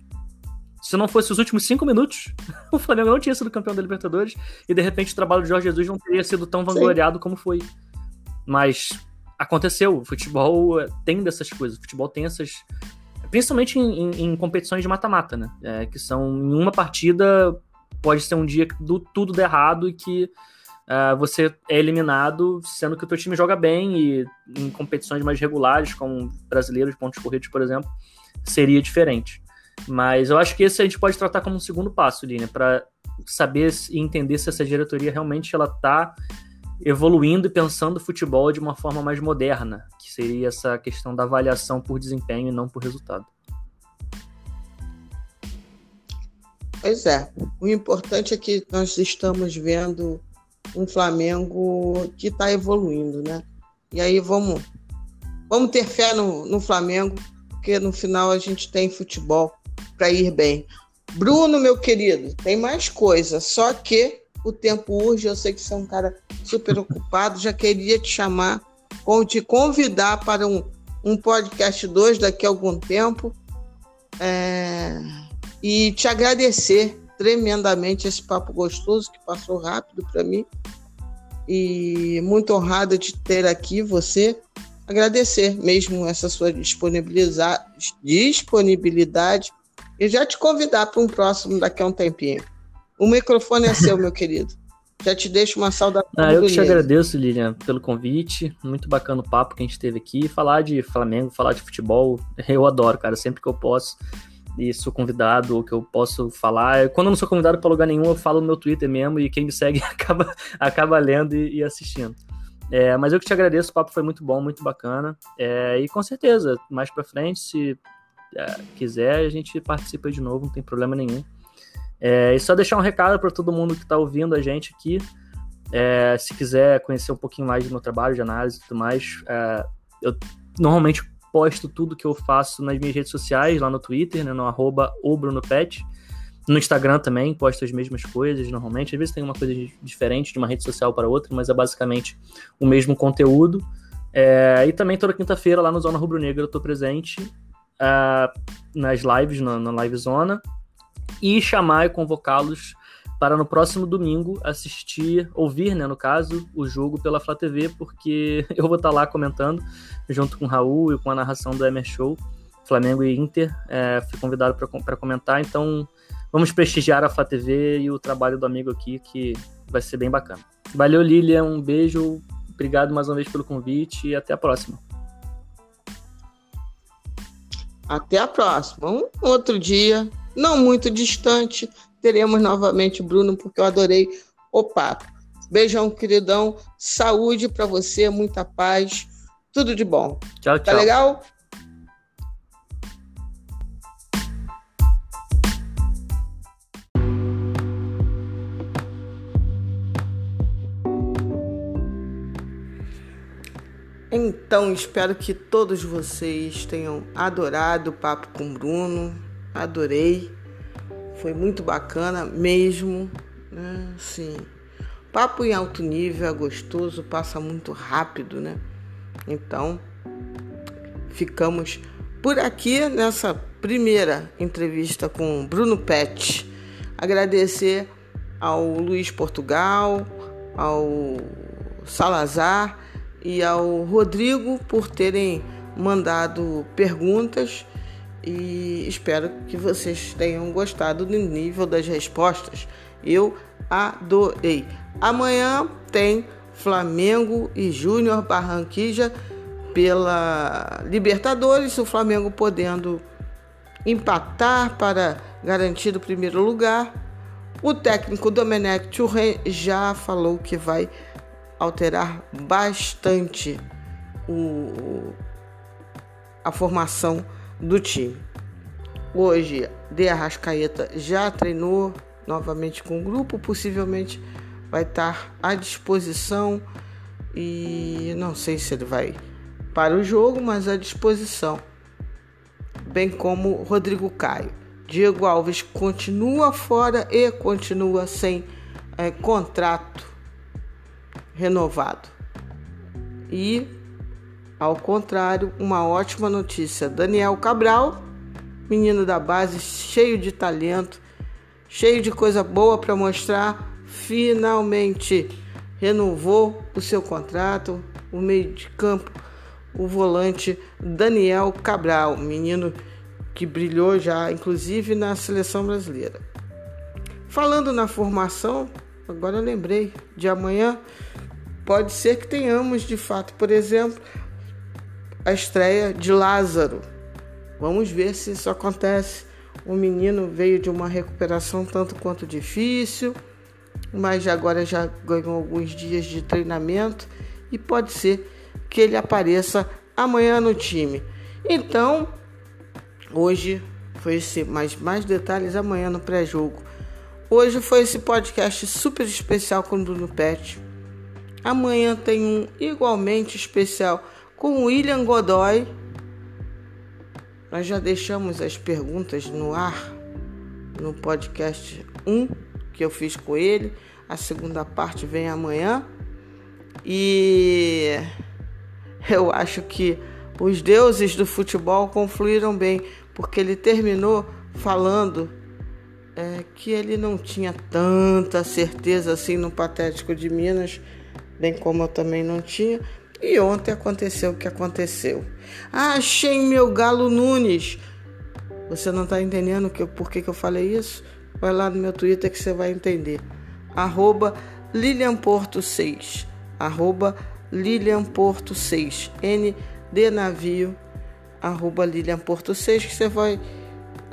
Se não fosse os últimos cinco minutos, o Flamengo não tinha sido campeão da Libertadores e de repente o trabalho de Jorge Jesus não teria sido tão vangloriado Sim. como foi. Mas aconteceu. O futebol tem dessas coisas. O futebol tem essas. Principalmente em, em, em competições de mata-mata, né? É, que são em uma partida pode ser um dia que do, tudo der errado e que uh, você é eliminado, sendo que o teu time joga bem e em competições mais regulares, como brasileiros, pontos corridos, por exemplo, seria diferente. Mas eu acho que esse a gente pode tratar como um segundo passo, Lina, para saber e entender se essa diretoria realmente ela está evoluindo e pensando o futebol de uma forma mais moderna, que seria essa questão da avaliação por desempenho e não por resultado. Pois é. O importante é que nós estamos vendo um Flamengo que está evoluindo, né? E aí vamos, vamos ter fé no, no Flamengo, porque no final a gente tem futebol para ir bem. Bruno, meu querido, tem mais coisa, só que o tempo urge, eu sei que você é um cara super ocupado, já queria te chamar, ou te convidar para um, um podcast 2 daqui a algum tempo. É, e te agradecer tremendamente esse papo gostoso que passou rápido para mim. E muito honrada de ter aqui você. Agradecer mesmo essa sua disponibilidade e já te convidar para um próximo daqui a um tempinho. O microfone é seu, meu querido. Já te deixo uma saudação. Ah, eu que te agradeço, Lilian, pelo convite. Muito bacana o papo que a gente teve aqui. Falar de Flamengo, falar de futebol, eu adoro, cara. Sempre que eu posso e sou convidado, ou que eu posso falar. Quando eu não sou convidado para lugar nenhum, eu falo no meu Twitter mesmo e quem me segue acaba, acaba lendo e, e assistindo. É, mas eu que te agradeço, o papo foi muito bom, muito bacana. É, e com certeza, mais para frente, se é, quiser, a gente participa de novo, não tem problema nenhum. É, e só deixar um recado para todo mundo que está ouvindo a gente aqui. É, se quiser conhecer um pouquinho mais do meu trabalho de análise e tudo mais, é, eu normalmente posto tudo que eu faço nas minhas redes sociais, lá no Twitter, né, no arroba OBrunoPet. No Instagram também posto as mesmas coisas normalmente. Às vezes tem uma coisa diferente de uma rede social para outra, mas é basicamente o mesmo conteúdo. É, e também toda quinta-feira lá no Zona Rubro Negra eu estou presente uh, nas lives, na, na Live Zona e chamar e convocá-los para no próximo domingo assistir, ouvir, né, no caso, o jogo pela Flá TV, porque eu vou estar lá comentando junto com o Raul e com a narração do Emer Show, Flamengo e Inter. É, fui convidado para comentar, então vamos prestigiar a Flá TV e o trabalho do amigo aqui, que vai ser bem bacana. Valeu, Lilian, um beijo, obrigado mais uma vez pelo convite e até a próxima. Até a próxima. Um outro dia não muito distante, teremos novamente Bruno, porque eu adorei o papo. Beijão, queridão. Saúde para você, muita paz. Tudo de bom. Tchau, tchau. Tá legal? Então, espero que todos vocês tenham adorado o papo com o Bruno adorei. Foi muito bacana mesmo. Né? Sim. Papo em alto nível é gostoso, passa muito rápido, né? Então, ficamos por aqui nessa primeira entrevista com Bruno Pet. Agradecer ao Luiz Portugal, ao Salazar e ao Rodrigo por terem mandado perguntas e espero que vocês tenham gostado do nível das respostas. Eu adorei. Amanhã tem Flamengo e Júnior Barranquilla pela Libertadores, o Flamengo podendo empatar para garantir o primeiro lugar. O técnico Domenech Touré já falou que vai alterar bastante o, a formação do time. Hoje, De Arrascaeta já treinou novamente com o grupo, possivelmente vai estar à disposição e não sei se ele vai para o jogo, mas à disposição. Bem como Rodrigo Caio. Diego Alves continua fora e continua sem é, contrato renovado. E, ao contrário, uma ótima notícia: Daniel Cabral, menino da base, cheio de talento, cheio de coisa boa para mostrar, finalmente renovou o seu contrato. O meio de campo, o volante Daniel Cabral, menino que brilhou já, inclusive na seleção brasileira. Falando na formação, agora eu lembrei de amanhã, pode ser que tenhamos de fato, por exemplo, a estreia de Lázaro. Vamos ver se isso acontece. O menino veio de uma recuperação tanto quanto difícil, mas agora já ganhou alguns dias de treinamento e pode ser que ele apareça amanhã no time. Então, hoje foi esse, mais mais detalhes amanhã no pré-jogo. Hoje foi esse podcast super especial com o Bruno Pet. Amanhã tem um igualmente especial com William Godoy. Nós já deixamos as perguntas no ar no podcast 1 que eu fiz com ele. A segunda parte vem amanhã. E eu acho que os deuses do futebol confluíram bem, porque ele terminou falando é, que ele não tinha tanta certeza assim no Patético de Minas, bem como eu também não tinha. E ontem aconteceu o que aconteceu. Ah, achei meu Galo Nunes. Você não está entendendo que, por que, que eu falei isso? Vai lá no meu Twitter que você vai entender. Arroba Lilian Porto 6. Arroba Lilian Porto 6. N de navio. Arroba Lilian Porto 6. Que você vai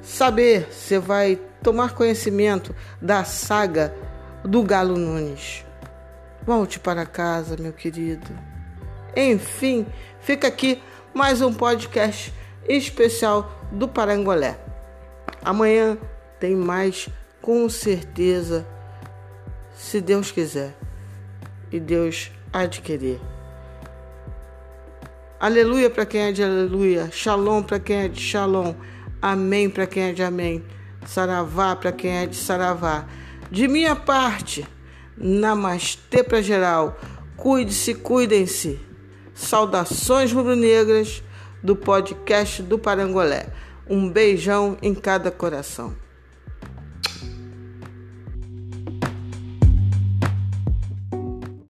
saber, você vai tomar conhecimento da saga do Galo Nunes. Volte para casa, meu querido. Enfim, fica aqui mais um podcast especial do Parangolé. Amanhã tem mais com certeza, se Deus quiser e Deus adquirir. Aleluia para quem é de aleluia, Shalom para quem é de Shalom, Amém para quem é de Amém, Saravá para quem é de Saravá. De minha parte, Namastê para geral, cuide-se, cuidem-se. Saudações rubro-negras do podcast do Parangolé. Um beijão em cada coração.